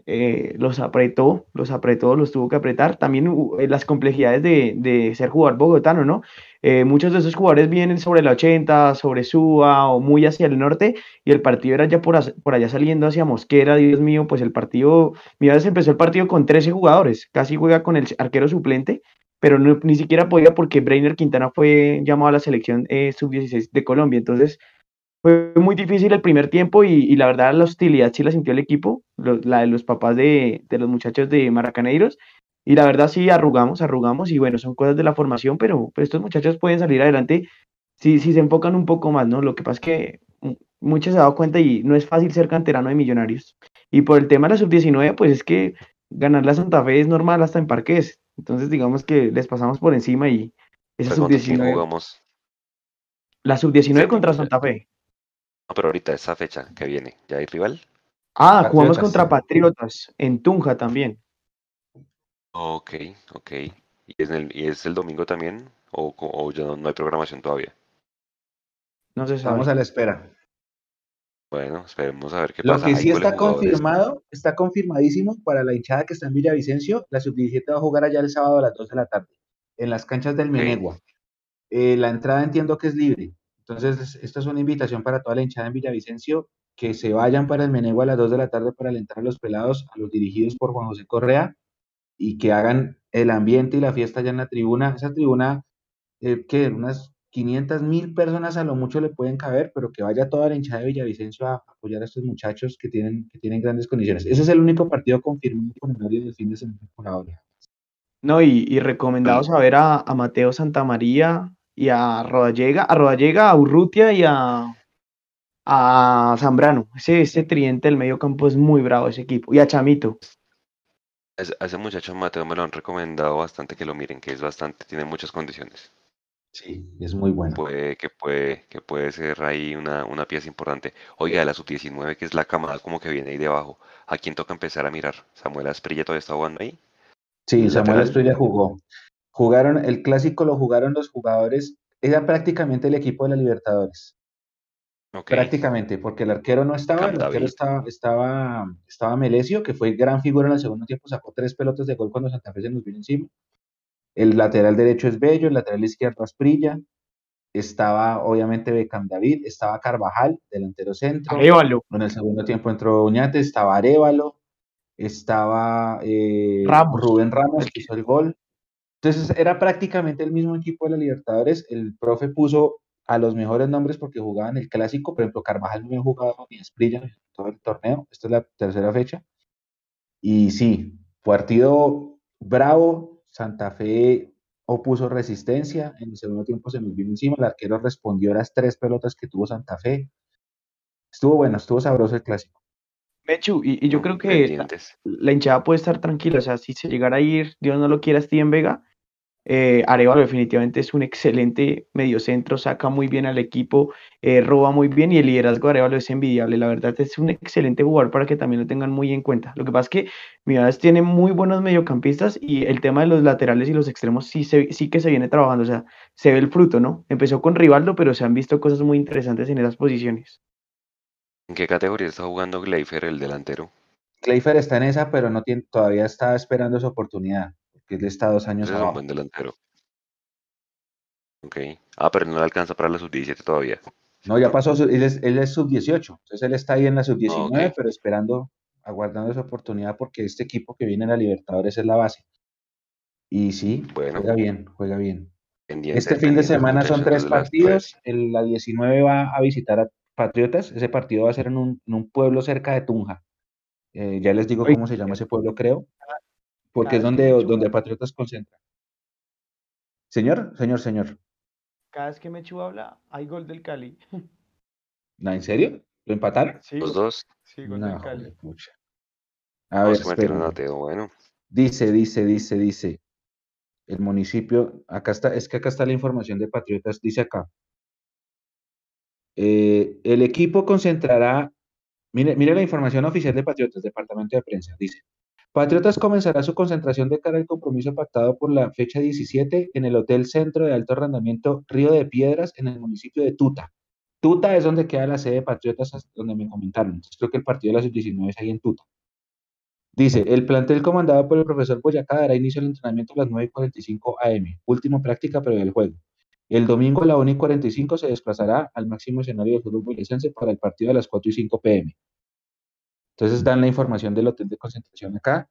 eh, los apretó, los apretó, los tuvo que apretar. También uh, eh, las complejidades de, de ser jugador bogotano, ¿no? Eh, muchos de esos jugadores vienen sobre la 80, sobre Suba o muy hacia el norte, y el partido era ya por, por allá saliendo hacia Mosquera, Dios mío, pues el partido, mira, se empezó el partido con 13 jugadores, casi juega con el arquero suplente, pero no- ni siquiera podía porque Breiner Quintana fue llamado a la selección eh, sub-16 de Colombia, entonces fue muy difícil el primer tiempo y, la verdad la hostilidad sí la sintió el equipo, la de los papás de, de los muchachos de Maracaneiros. Y la verdad sí arrugamos, arrugamos y bueno, son cosas de la formación, pero pues, estos muchachos pueden salir adelante si, si se enfocan un poco más, ¿no? Lo que pasa es que muchos se han dado cuenta y no es fácil ser canterano de millonarios. Y por el tema de la sub-19, pues es que ganar la Santa Fe es normal hasta en parques. Entonces digamos que les pasamos por encima y esa Pero ¿Contra quién sub-19, jugamos? la sub-19 Sí, contra Santa Fe. No, pero ahorita esa fecha que viene, ¿ya hay rival? Ah, jugamos contra Patriotas en Tunja también. Ok, ok. ¿Y es el, y es el domingo también? ¿O, ya no, no hay programación todavía? No se sabe. Estamos a la espera. Bueno, esperemos a ver qué Lo pasa. que Hay sí está confirmado, está confirmadísimo para la hinchada que está en Villavicencio, la sub-17 va a jugar allá el sábado a las 2 de la tarde, en las canchas del Ok. Menegua. Eh, la entrada entiendo que es libre. Entonces, esta es una invitación para toda la hinchada en Villavicencio, que se vayan para el Menegua a las 2 de la tarde para alentar a los pelados, a los dirigidos por Juan José Correa, y que hagan el ambiente y la fiesta allá en la tribuna. Esa tribuna, eh, que unas 500 mil personas a lo mucho le pueden caber, pero que vaya toda la hinchada de Villavicencio a apoyar a estos muchachos que tienen, que tienen grandes condiciones. Ese es el único partido confirmado con horario del fin de semana por ahora. No, y, y recomendados a ver a, a Mateo Santamaría y a Rodallega, a Rodallega, a Urrutia y a, a Zambrano. Ese, ese tridente del medio campo es muy bravo ese equipo. Y a Chamito. Ese, a ese muchacho Mateo me lo han recomendado bastante que lo miren, que es bastante, tiene muchas condiciones. Sí, es muy bueno. Puede, que puede, que puede ser ahí una, una pieza importante. Oiga, de la sub-19, que es la camada como que viene ahí debajo. ¿A quién toca empezar a mirar? ¿Samuel Asprilla todavía está jugando ahí? Sí, ¿El Samuel? Asprilla jugó. Jugaron, el clásico lo jugaron los jugadores, era prácticamente el equipo de la Libertadores. Ok. Prácticamente, porque el arquero no estaba, el arquero estaba, estaba, estaba Melesio, que fue gran figura en el segundo tiempo, sacó tres pelotas de gol cuando Santa Fe se nos vino encima. El lateral derecho es Bello, el lateral izquierdo Asprilla, estaba obviamente Becam David, estaba Carvajal, delantero centro. Arévalo. En el segundo tiempo entró Uñate, estaba Arevalo, estaba eh, Ramos. Rubén Ramos, El que hizo el gol. Entonces era prácticamente el mismo equipo de la Libertadores. El profe puso a los mejores nombres porque jugaban el clásico. Por ejemplo, Carvajal no había jugado ni Esprilla en todo el torneo. Esta es la tercera fecha. Y sí, partido bravo. Santa Fe opuso resistencia. En el segundo tiempo se nos vino encima. El arquero respondió a las tres pelotas que tuvo Santa Fe. Estuvo bueno, estuvo sabroso el clásico. Mechu, y, y yo creo que la, la hinchada puede estar tranquila. O sea, si se llegara a ir, Dios no lo quiera, Steven Vega, eh, Arevalo definitivamente es un excelente mediocentro, saca muy bien al equipo, eh, roba muy bien y el liderazgo de Arevalo es envidiable. La verdad es un excelente jugador para que también lo tengan muy en cuenta. Lo que pasa es que Millonarios tiene muy buenos mediocampistas y el tema de los laterales y los extremos sí, se, sí que se viene trabajando. O sea, se ve el fruto, ¿no? Empezó con Rivaldo, pero se han visto cosas muy interesantes en esas posiciones. ¿En qué categoría está jugando Gleifer, el delantero? Clayfer está en esa, pero no tiene, todavía está esperando su oportunidad, porque él está dos años Ese es un abajo. buen delantero. Ok. Ah, pero no le alcanza para la sub-17 todavía. No, ya pasó, él es, él es sub-18, entonces él está ahí en la sub-19, Ah, ok. pero esperando, aguardando su oportunidad, porque este equipo que viene a la Libertadores es la base. Y sí, Bueno. juega bien, juega bien. Pendiente, Este fin de semana son tres partidos, el, la 19 va a visitar a Patriotas, ese partido va a ser en un, en un pueblo cerca de Tunja. Eh, ya les digo cómo se llama ese pueblo, creo, porque cada es donde, donde Patriotas concentra. Señor, señor, señor. Cada vez que Mechu habla, hay gol del Cali. ¿No, ¿En serio? ¿Lo empataron? Sí, Los gol, dos. sí, gol No, del Cali. A ver, que metieron a espérenme. Teo. Bueno. Dice, dice, dice, dice. El municipio, acá está, es que acá está la información de Patriotas, dice acá. Eh, el equipo concentrará, mire, mire la información oficial de Patriotas, Departamento de Prensa, dice. Patriotas comenzará su concentración de cara al compromiso pactado por la fecha 17 en el Hotel Centro de Alto Arrendamiento Río de Piedras en el municipio de Tuta. Tuta es donde queda la sede de Patriotas, donde me comentaron. Entonces, creo que el partido de las 19 es ahí en Tuta. Dice, el plantel comandado por el profesor Boyacá dará inicio al entrenamiento a las 9.45 am, última práctica previa del juego. El domingo a la 1.45 se desplazará al máximo escenario del fútbol boyacense para el partido a las 4 y 5 pm. Entonces dan la información del hotel de concentración acá.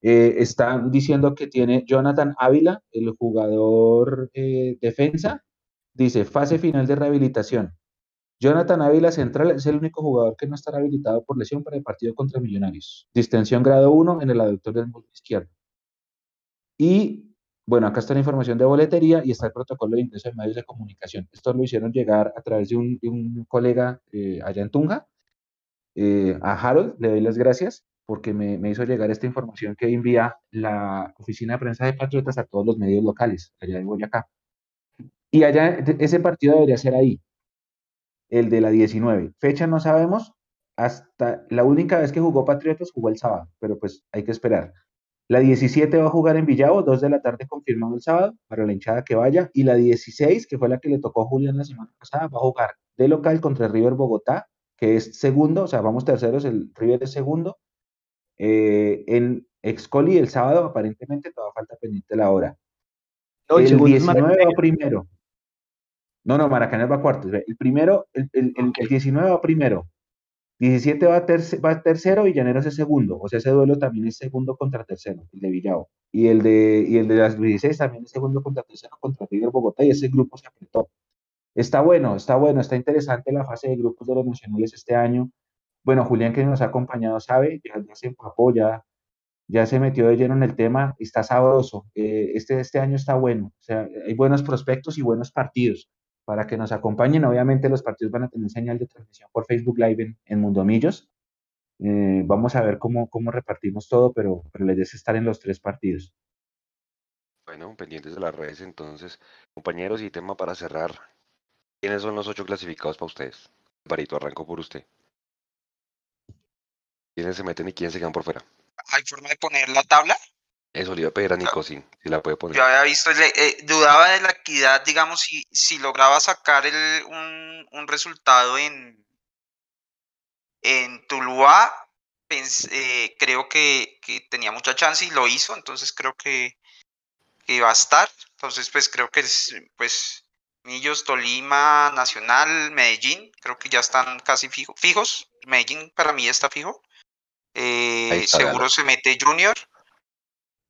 Eh, están diciendo que tiene Jonathan Ávila, el jugador eh, defensa, dice fase final de rehabilitación. Jonathan Ávila Central es el único jugador que no estará habilitado por lesión para el partido contra Millonarios. Distensión grado 1 en el aductor del muslo izquierdo. Y bueno, acá está la información de boletería y está el protocolo de ingreso de medios de comunicación. Esto lo hicieron llegar a través de un, colega eh, allá en Tunja. Eh, a Harold le doy las gracias porque me, me, hizo llegar esta información que envía la oficina de prensa de Patriotas a todos los medios locales allá de Boyacá. Y allá ese partido debería ser ahí, el de la 19. Fecha no sabemos, hasta la única vez que jugó Patriotas jugó el sábado, pero pues hay que esperar. La 17 va a jugar en Villavo, 2 de la tarde confirmado el sábado, para la hinchada que vaya. Y la 16, que fue la que le tocó a Julián la semana pasada, va a jugar de local contra River Bogotá que es segundo, o sea, vamos terceros, el River es segundo. Eh, en Excoli el sábado, aparentemente, todavía falta pendiente la hora. el, 19 va primero. No, no, Maracaná va cuarto. El primero, el, el, el 19 va primero. 17 va, va tercero es segundo. O sea, ese duelo también es segundo contra tercero, el de Villao. Y el de, y el de las 16 también es segundo contra tercero contra River Bogotá y ese grupo se apretó. Está bueno, está bueno, está interesante la fase de grupos de los nacionales este año. Bueno, Julián que nos ha acompañado sabe, ya, se empapó, ya, ya se metió de lleno en el tema, está sabroso. Eh, este, este año está bueno, o sea, hay buenos prospectos y buenos partidos para que nos acompañen. Obviamente los partidos van a tener señal de transmisión por Facebook Live en, Mundo Millos. Eh, vamos a ver cómo, cómo repartimos todo, pero, pero la idea es estar en los tres partidos. Bueno, pendientes de las redes entonces. Compañeros, y tema para cerrar. ¿Quiénes son los ocho clasificados para ustedes? Barito, arranco por usted. ¿Quiénes se meten y quiénes se quedan por fuera? ¿Hay forma de poner la tabla? Eso le iba a pedir a Nico, si la puede poner. Yo había visto, eh, dudaba de la equidad, digamos, si, si lograba sacar el, un, un resultado en, en Tuluá, eh, creo que, que, tenía mucha chance y lo hizo, entonces creo que, que iba a estar. Entonces, pues creo que es, pues, Millos, Tolima, Nacional, Medellín, creo que ya están casi fijos. Medellín para mí está fijo. Eh, seguro se mete Junior.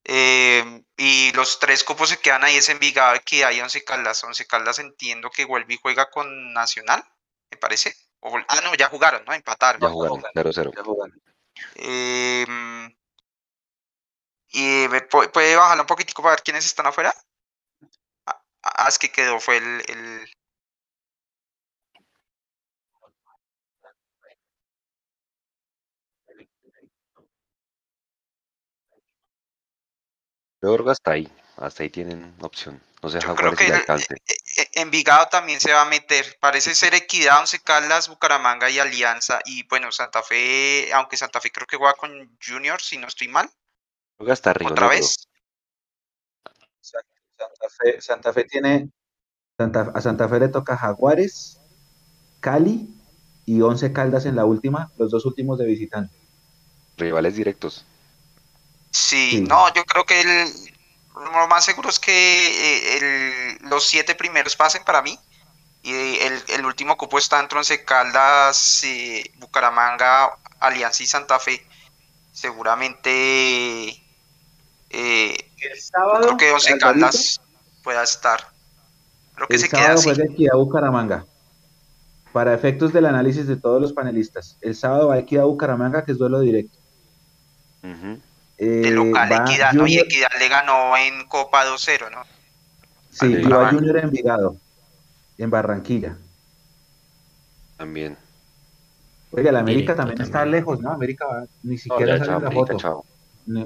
Eh, y los tres cupos se quedan ahí es Envigado que hay Once Caldas. Once Caldas entiendo que vuelve y juega con Nacional, me parece. ah, no, ya jugaron, ¿no? Empataron. Ya jugaron, 0-0. Em, y puede bajarlo un poquitico para ver quiénes están afuera. Es que quedó, fue el, el, Peor hasta ahí, hasta ahí tienen opción. No sé, creo que alcance. E, e, Envigado también se va a meter. Parece ser Equidad, Once Caldas, Bucaramanga y Alianza. Y bueno, Santa Fe, aunque Santa Fe creo que juega con Junior, si no estoy mal. Creo hasta arriba. Otra vez. Santa Fe, Santa Fe tiene. a Santa Fe le toca Jaguares, Cali y Once Caldas en la última, los dos últimos de visitante. Rivales directos. Sí, no, yo creo que el, lo más seguro es que eh, los siete primeros pasen para mí. Y el, último cupo está entre Once Caldas, eh, Bucaramanga, Alianza y Santa Fe. Seguramente eh, el sábado, creo que Once Caldas pueda estar. Creo que el se sábado queda así. Equidad Bucaramanga. Para efectos del análisis de todos los panelistas. El sábado va a Equidad Bucaramanga, que es duelo directo de local Equidad, ¿no? Y Equidad le ganó en Copa 2-0, ¿no? Sí, y va Junior en Envigado, en Barranquilla. También. Oiga, la América también, está lejos, ¿no? América ni siquiera sale la foto. Chao.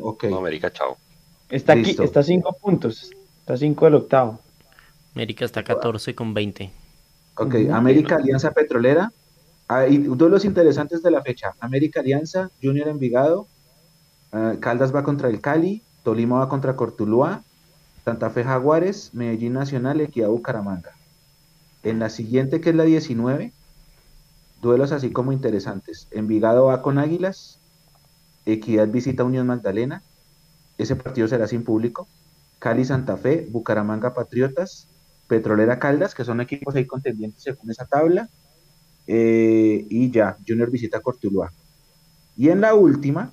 Okay. América, chao. Está aquí, está a 5 puntos. Está a 5 del octavo. América está a 14 con 20. Ok, América Alianza Petrolera. Ah, y los interesantes de la fecha. América Alianza, Junior Envigado, Ah, Caldas va contra el Cali, Tolima va contra Cortuluá, Santa Fe Jaguares, Medellín Nacional, Equidad Bucaramanga. En la siguiente, que es la 19, duelos así como interesantes. Envigado va con Águilas, Equidad visita Unión Magdalena, ese partido será sin público. Cali Santa Fe, Bucaramanga Patriotas, Petrolera Caldas, que son equipos ahí contendientes según esa tabla. Eh, y ya, Junior visita Cortuluá. Y en la última,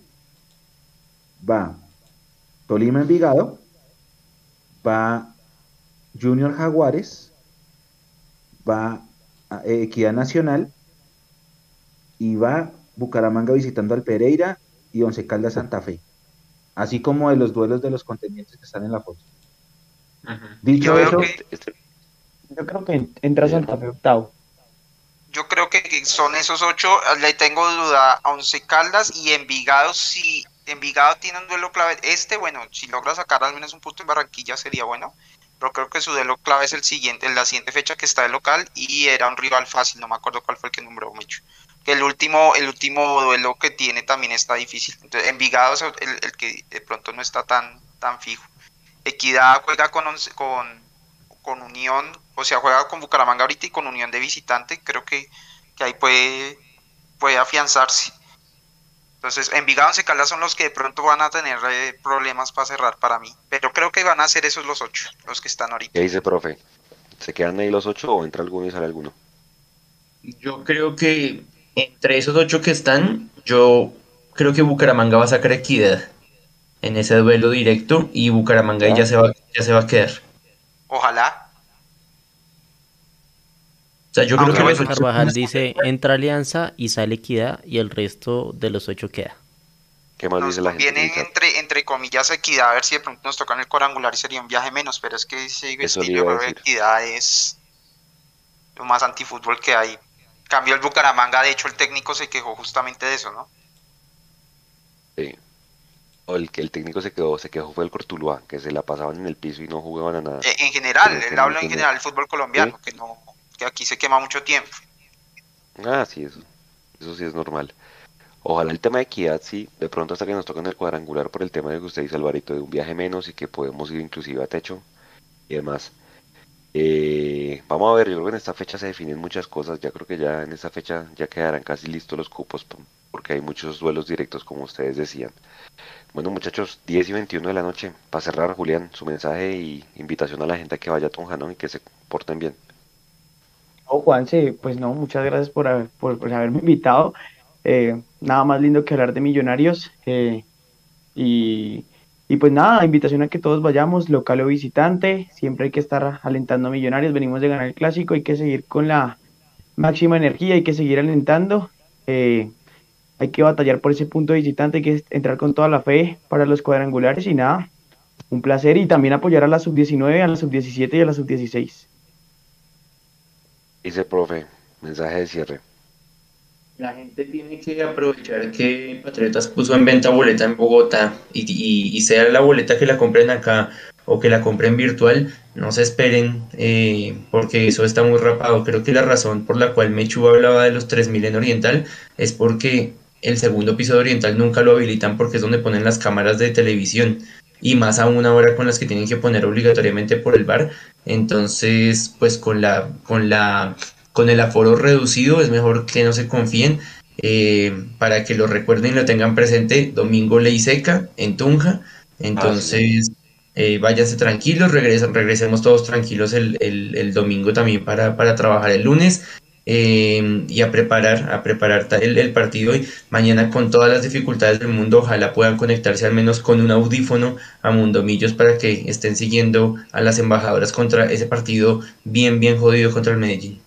va Tolima Envigado, va Junior Jaguares, va Equidad Nacional y va Bucaramanga visitando al Pereira y Once Caldas Santa Fe. Así como de los duelos de los contendientes que están en la foto. Dicho eso, este, yo creo que entra Santa Fe octavo. Yo creo que son esos ocho. Le tengo duda a Once Caldas y Envigado si Envigado tiene un duelo clave. Este, bueno, si logra sacar al menos un punto en Barranquilla sería bueno. Pero creo que su duelo clave es el siguiente, en la siguiente fecha que está de local y era un rival fácil, no me acuerdo cuál fue el que nombró mucho. Que el último, el último duelo que tiene también está difícil. Entonces, Envigado es el, que de pronto no está tan, tan fijo. Equidad juega con, con, con Unión, o sea, juega con Bucaramanga ahorita y con Unión de visitante. Creo que, que ahí puede puede afianzarse. Entonces, Envigado y Caldas son los que de pronto van a tener eh, problemas para cerrar para mí. Pero creo que van a ser esos los ocho, los que están ahorita. ¿Qué dice, profe? ¿Se quedan ahí los ocho o entra alguno y sale alguno? Yo creo que entre esos ocho que están, yo creo que Bucaramanga va a sacar equidad en ese duelo directo y Bucaramanga ya se va, ya se va a quedar. Ojalá. O sea, yo creo que los ocho- Carvajal dice entra Alianza y sale Equidad y el resto de los ocho queda. ¿Qué más Nos dice la gente? chat? entre, entre comillas equidad, a ver si de pronto nos tocan el cuadrangular y sería un viaje menos, pero es que a de decir. equidad es lo más antifútbol que hay. Cambio el Bucaramanga, de hecho el técnico se quejó justamente de eso, ¿no? Sí. O el que el técnico se quedó, se quejó fue el Cortuluá, que se la pasaban en el piso y no jugaban a nada. Eh, en general, él habla en general del fútbol colombiano, que no que aquí se quema mucho tiempo. Ah, sí, eso, eso sí es normal. Ojalá el tema de equidad, sí, de pronto hasta que nos toquen el cuadrangular por el tema de que usted dice, Alvarito, de un viaje menos y que podemos ir inclusive a techo y demás. Eh, vamos a ver, yo creo que en esta fecha se definen muchas cosas, ya creo que ya en esta fecha ya quedarán casi listos los cupos, porque hay muchos duelos directos como ustedes decían. Bueno muchachos, 10 y 21 de la noche, para cerrar Julián, su mensaje y invitación a la gente a que vaya a Tunja, ¿no? Y que se porten bien. Oh, Juanse, pues no, muchas gracias por, haber- por, por haberme invitado. Eh, nada más lindo que hablar de millonarios. eh, y, y pues nada, invitación a que todos vayamos, local o visitante. Siempre hay que estar alentando a millonarios. Venimos de ganar el clásico, hay que seguir con la máxima energía, hay que seguir alentando. eh, hay que batallar por ese punto de visitante, hay que entrar con toda la fe para los cuadrangulares y nada, un placer y también apoyar a la sub-19, a la sub-17 y a la sub-16. Dice profe, mensaje de cierre. La gente tiene que aprovechar que Patriotas puso en venta boleta en Bogotá y, sea la boleta que la compren acá o que la compren virtual, no se esperen eh, porque eso está muy rapado. Creo que la razón por la cual Mechu hablaba de los 3000 en Oriental es porque el segundo piso de Oriental nunca lo habilitan porque es donde ponen las cámaras de televisión y más aún ahora con las que tienen que poner obligatoriamente por el bar. Entonces, pues con la, con la con el aforo reducido es mejor que no se confíen eh, para que lo recuerden y lo tengan presente. Domingo ley seca en Tunja. Entonces, eh, váyanse tranquilos, regresen, regresemos todos tranquilos el, el- el domingo también para, para trabajar el lunes. eh, y a preparar, a preparar el, el partido y mañana con todas las dificultades del mundo, ojalá puedan conectarse al menos con un audífono a Mundomillos para que estén siguiendo a las embajadoras contra ese partido bien, bien jodido contra el Medellín.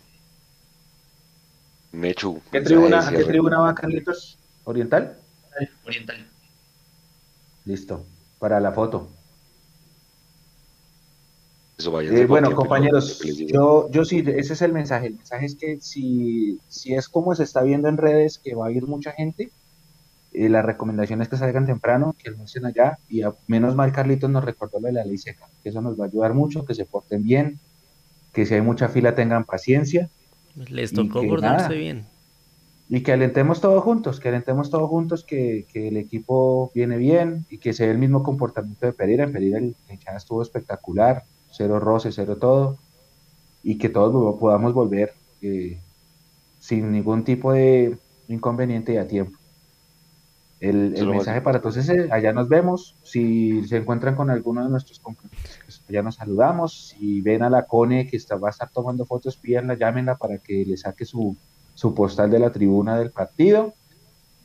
Mechu, ¿Qué mensaje tribuna, de ¿A qué tribuna va Carlitos? ¿Oriental? Oriental. Listo, para la foto. Eso, váyanse Eh, bueno, tiempo compañeros, yo, yo sí, ese es el mensaje. El mensaje es que si, si es como se está viendo en redes, que va a ir mucha gente, eh, la recomendación es que salgan temprano, que almuercen allá, y a- menos mal Carlitos nos recordó lo de la ley seca, que eso nos va a ayudar mucho, que se porten bien, que si hay mucha fila tengan paciencia, Les tocó nada. bien. y que alentemos todos juntos, que alentemos todos juntos, que, que el equipo viene bien, y que se ve el mismo comportamiento de Pereira. En Pereira el hinchada estuvo espectacular, cero roce, cero todo, y que todos podamos volver eh, sin ningún tipo de inconveniente y a tiempo. El, el mensaje para todos es, eh, allá nos vemos, si se encuentran con alguno de nuestros compañeros, pues, allá nos saludamos, si ven a la Cone que está, va a estar tomando fotos, pídanla, llámenla para que le saque su, su postal de la tribuna del partido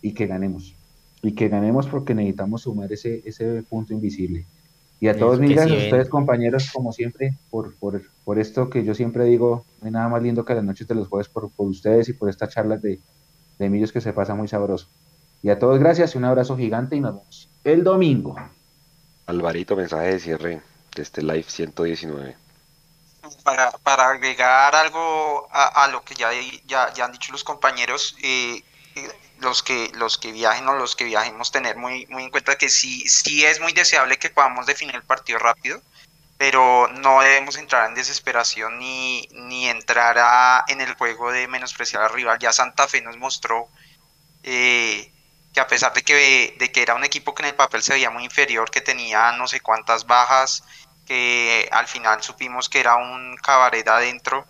y que ganemos. Y que ganemos porque necesitamos sumar ese, ese punto invisible. Y a todos mil gracias sí a ustedes, compañeros, como siempre, por, por, por esto que yo siempre digo, no hay nada más lindo que las noches de los jueves por, por ustedes y por estas charlas de, de millos que se pasa muy sabroso. Y a todos gracias un abrazo gigante y nos vemos el domingo. Alvarito, mensaje de cierre de este live 119. Para, para agregar algo a, a lo que ya, ya, ya han dicho los compañeros, eh, eh, los que los que viajen o los que viajemos tener muy, muy en cuenta que sí, sí es muy deseable que podamos definir el partido rápido, pero no debemos entrar en desesperación ni, ni entrar a- en el juego de menospreciar al rival. Ya Santa Fe nos mostró eh, que a pesar de que, de que era un equipo que en el papel se veía muy inferior, que tenía no sé cuántas bajas, que al final supimos que era un cabaret adentro,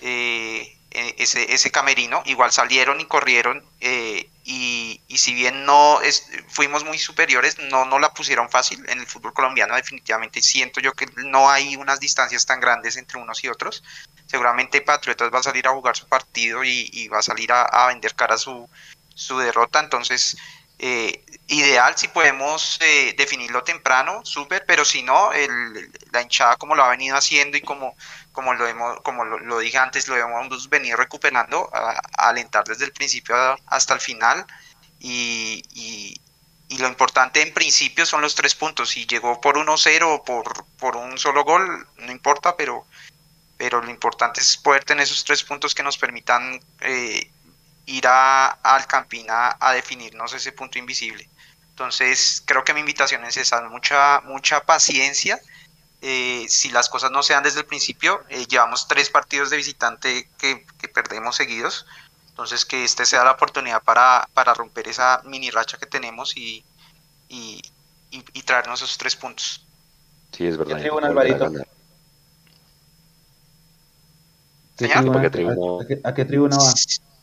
eh, eh, ese, ese camerino, igual salieron y corrieron eh, y, y, si bien no es, fuimos muy superiores, no, no la pusieron fácil en el fútbol colombiano definitivamente. Siento yo que no hay unas distancias tan grandes entre unos y otros. Seguramente Patriotas va a salir a jugar su partido y, y va a salir a, a, vender cara su, su derrota. Entonces, eh, ideal si podemos eh, definirlo temprano, súper, pero si no, el, la hinchada como lo ha venido haciendo y como como lo hemos, como lo, lo, dije antes, lo hemos venido recuperando, a, alentar desde el principio hasta el final. Y, y, y, lo importante en principio son los tres puntos. Si llegó por 1-0 o por, por un solo gol, no importa, pero, pero lo importante es poder tener esos tres puntos que nos permitan eh, ir a, al Campina a definirnos ese punto invisible. Entonces, creo que mi invitación es esa, mucha, mucha paciencia eh, si las cosas no se dan desde el principio, eh, llevamos tres partidos de visitante que, que, perdemos seguidos, entonces que este sea la oportunidad para, para romper esa mini racha que tenemos y, y, y, y traernos esos tres puntos. Sí, es verdad. ¿Qué tribuna, Alvarito? ¿Qué tribuna, ¿A, qué, ¿A qué tribuna va?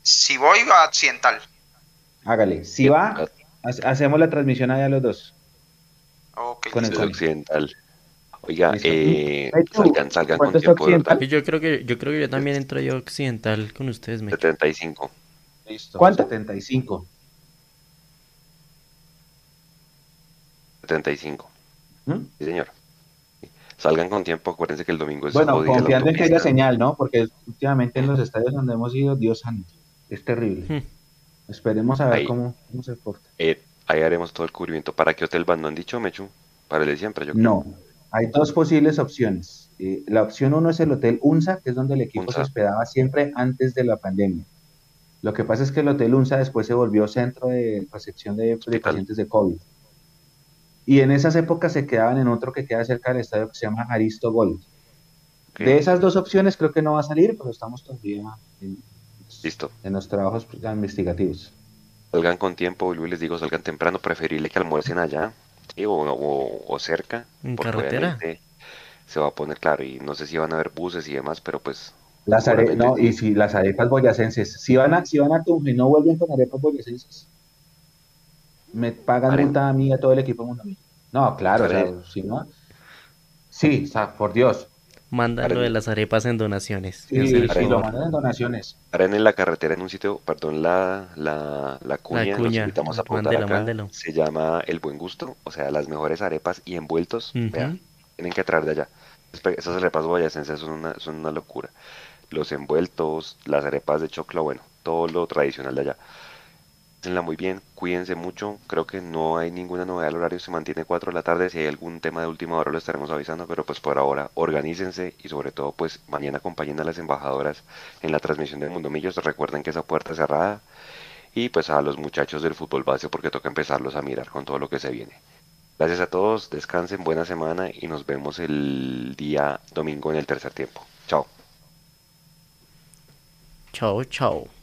Si, voy a Occidental. Hágale. Si va, hacemos la transmisión allá los dos. Okay. Con el Occidental. Oiga, eh, salgan, salgan con tiempo. Yo creo que yo creo que yo también entro yo occidental con ustedes. Me 75. Listo. ¿Cuánto? 75. 75. ¿Mm? Sí, señor. Salgan con tiempo, acuérdense que el domingo es Bueno, confiando en que haya señal, ¿no? Porque últimamente en los estadios donde hemos ido, Dios santo, es terrible. Hmm. Esperemos a ver ahí, cómo, cómo, se porta. Eh, ahí haremos todo el cubrimiento. ¿Para qué hotel van? ¿No han dicho, Mechu? Para el de siempre, yo creo. No, hay dos posibles opciones. Eh, la opción uno es el Hotel UNSA, que es donde el equipo UNSA. se hospedaba siempre antes de la pandemia. Lo que pasa es que el Hotel UNSA después se volvió centro de recepción de, de pacientes de COVID. Y en esas épocas se quedaban en otro que queda cerca del estadio que se llama Aristo Gold. Okay. De esas dos opciones creo que no va a salir, pero estamos todavía en, Listo. en los trabajos investigativos. Salgan con tiempo, y les digo, salgan temprano, preferible que almuercen allá o, o, o, cerca. ¿En carretera? Se va a poner claro y no sé si van a haber buses y demás, pero pues... Las are... No, y si las arepas boyacenses, si van a, si van a Tunja y no vuelven con arepas boyacenses, me pagan Are... multa a mí y a todo el equipo mundo No, claro, o sea, si no... Sí, o sea, por Dios. Mándalo de las arepas en donaciones. Sí, sí, sí lo mandan en donaciones. Harán en la carretera en un sitio, perdón, la, la, la cuña, la cuña. Los invitamos a mándelo, acá. mándelo. Se llama El Buen Gusto, o sea, las mejores arepas y envueltos. Ujú. Vean, tienen que traer de allá. Esas arepas boyacenses son una, son una locura. Los envueltos, las arepas de choclo, bueno, todo lo tradicional de allá. Pásenla muy bien, cuídense mucho. Creo que no hay ninguna novedad. El horario se mantiene 4 de la tarde. Si hay algún tema de última hora lo estaremos avisando, pero pues por ahora organícense y sobre todo pues mañana acompañen a las embajadoras en la transmisión de Mundo Millos. Recuerden que esa puerta es cerrada y pues a los muchachos del fútbol base porque toca empezarlos a mirar con todo lo que se viene. Gracias a todos, descansen, buena semana y nos vemos el día domingo en el tercer tiempo. Chao. Chao, chao.